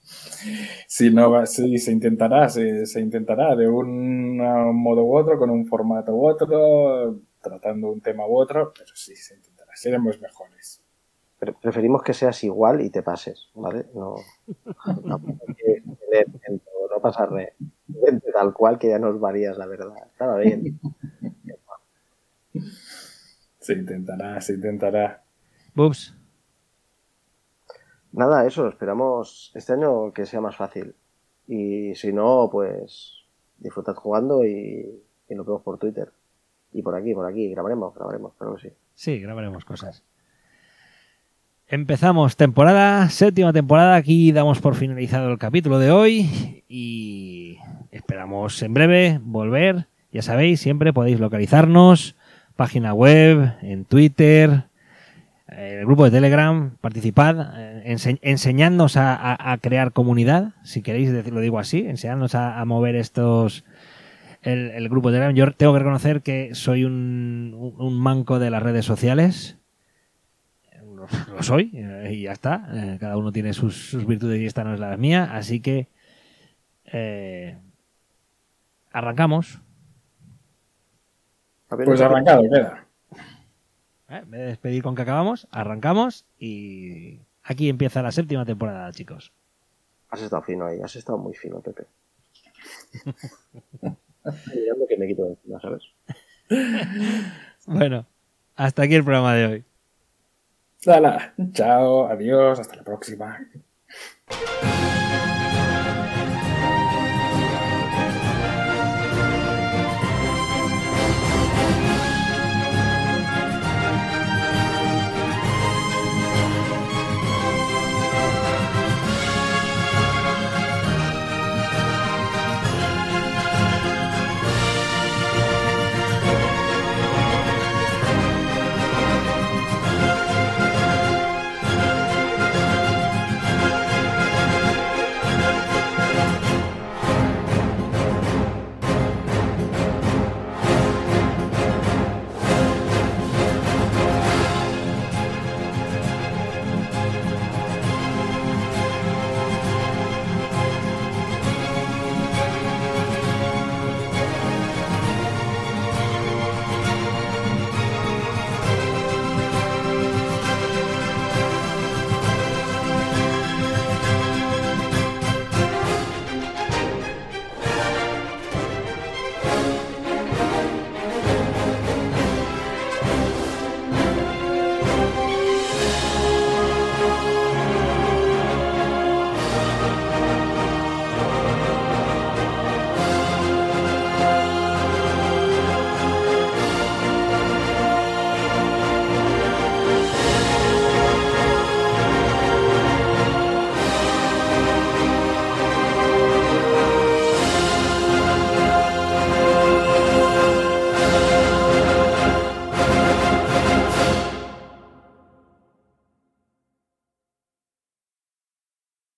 C: Si no, sí, se intentará, se, se intentará de un modo u otro, con un formato u otro, tratando un tema u otro, pero sí, se intentará. Seremos mejores
B: preferimos que seas igual y te pases, ¿vale? No, no, no pasarme tal cual que ya nos varías, la verdad. Estaba bien.
C: Se intentará, se intentará.
A: Bubs.
B: Nada, eso, esperamos este año que sea más fácil. Y si no, pues disfrutad jugando y, y nos vemos por Twitter. Y por aquí, por aquí, grabaremos, grabaremos, creo que sí.
A: Sí, grabaremos cosas. Empezamos temporada, séptima temporada. Aquí damos por finalizado el capítulo de hoy y esperamos en breve volver. Ya sabéis, siempre podéis localizarnos, página web, en Twitter, en el grupo de Telegram, participad, ense enseñadnos a, crear comunidad, si queréis decirlo digo así, enseñadnos a, mover estos, el, el, grupo de Telegram. Yo tengo que reconocer que soy un, un manco de las redes sociales lo soy eh, y ya está. Eh, cada uno tiene sus, sus, virtudes y esta no es la mía. Así que eh, arrancamos.
C: Pues arrancado queda.
A: Eh, en vez de despedir con que acabamos, arrancamos y aquí empieza la séptima temporada, chicos.
B: Has estado fino ahí, has estado muy fino, Pepe. mirando que me quito de encima, ¿sabes?
A: bueno, hasta aquí el programa de hoy.
C: Dala. Chao, adiós, hasta la próxima.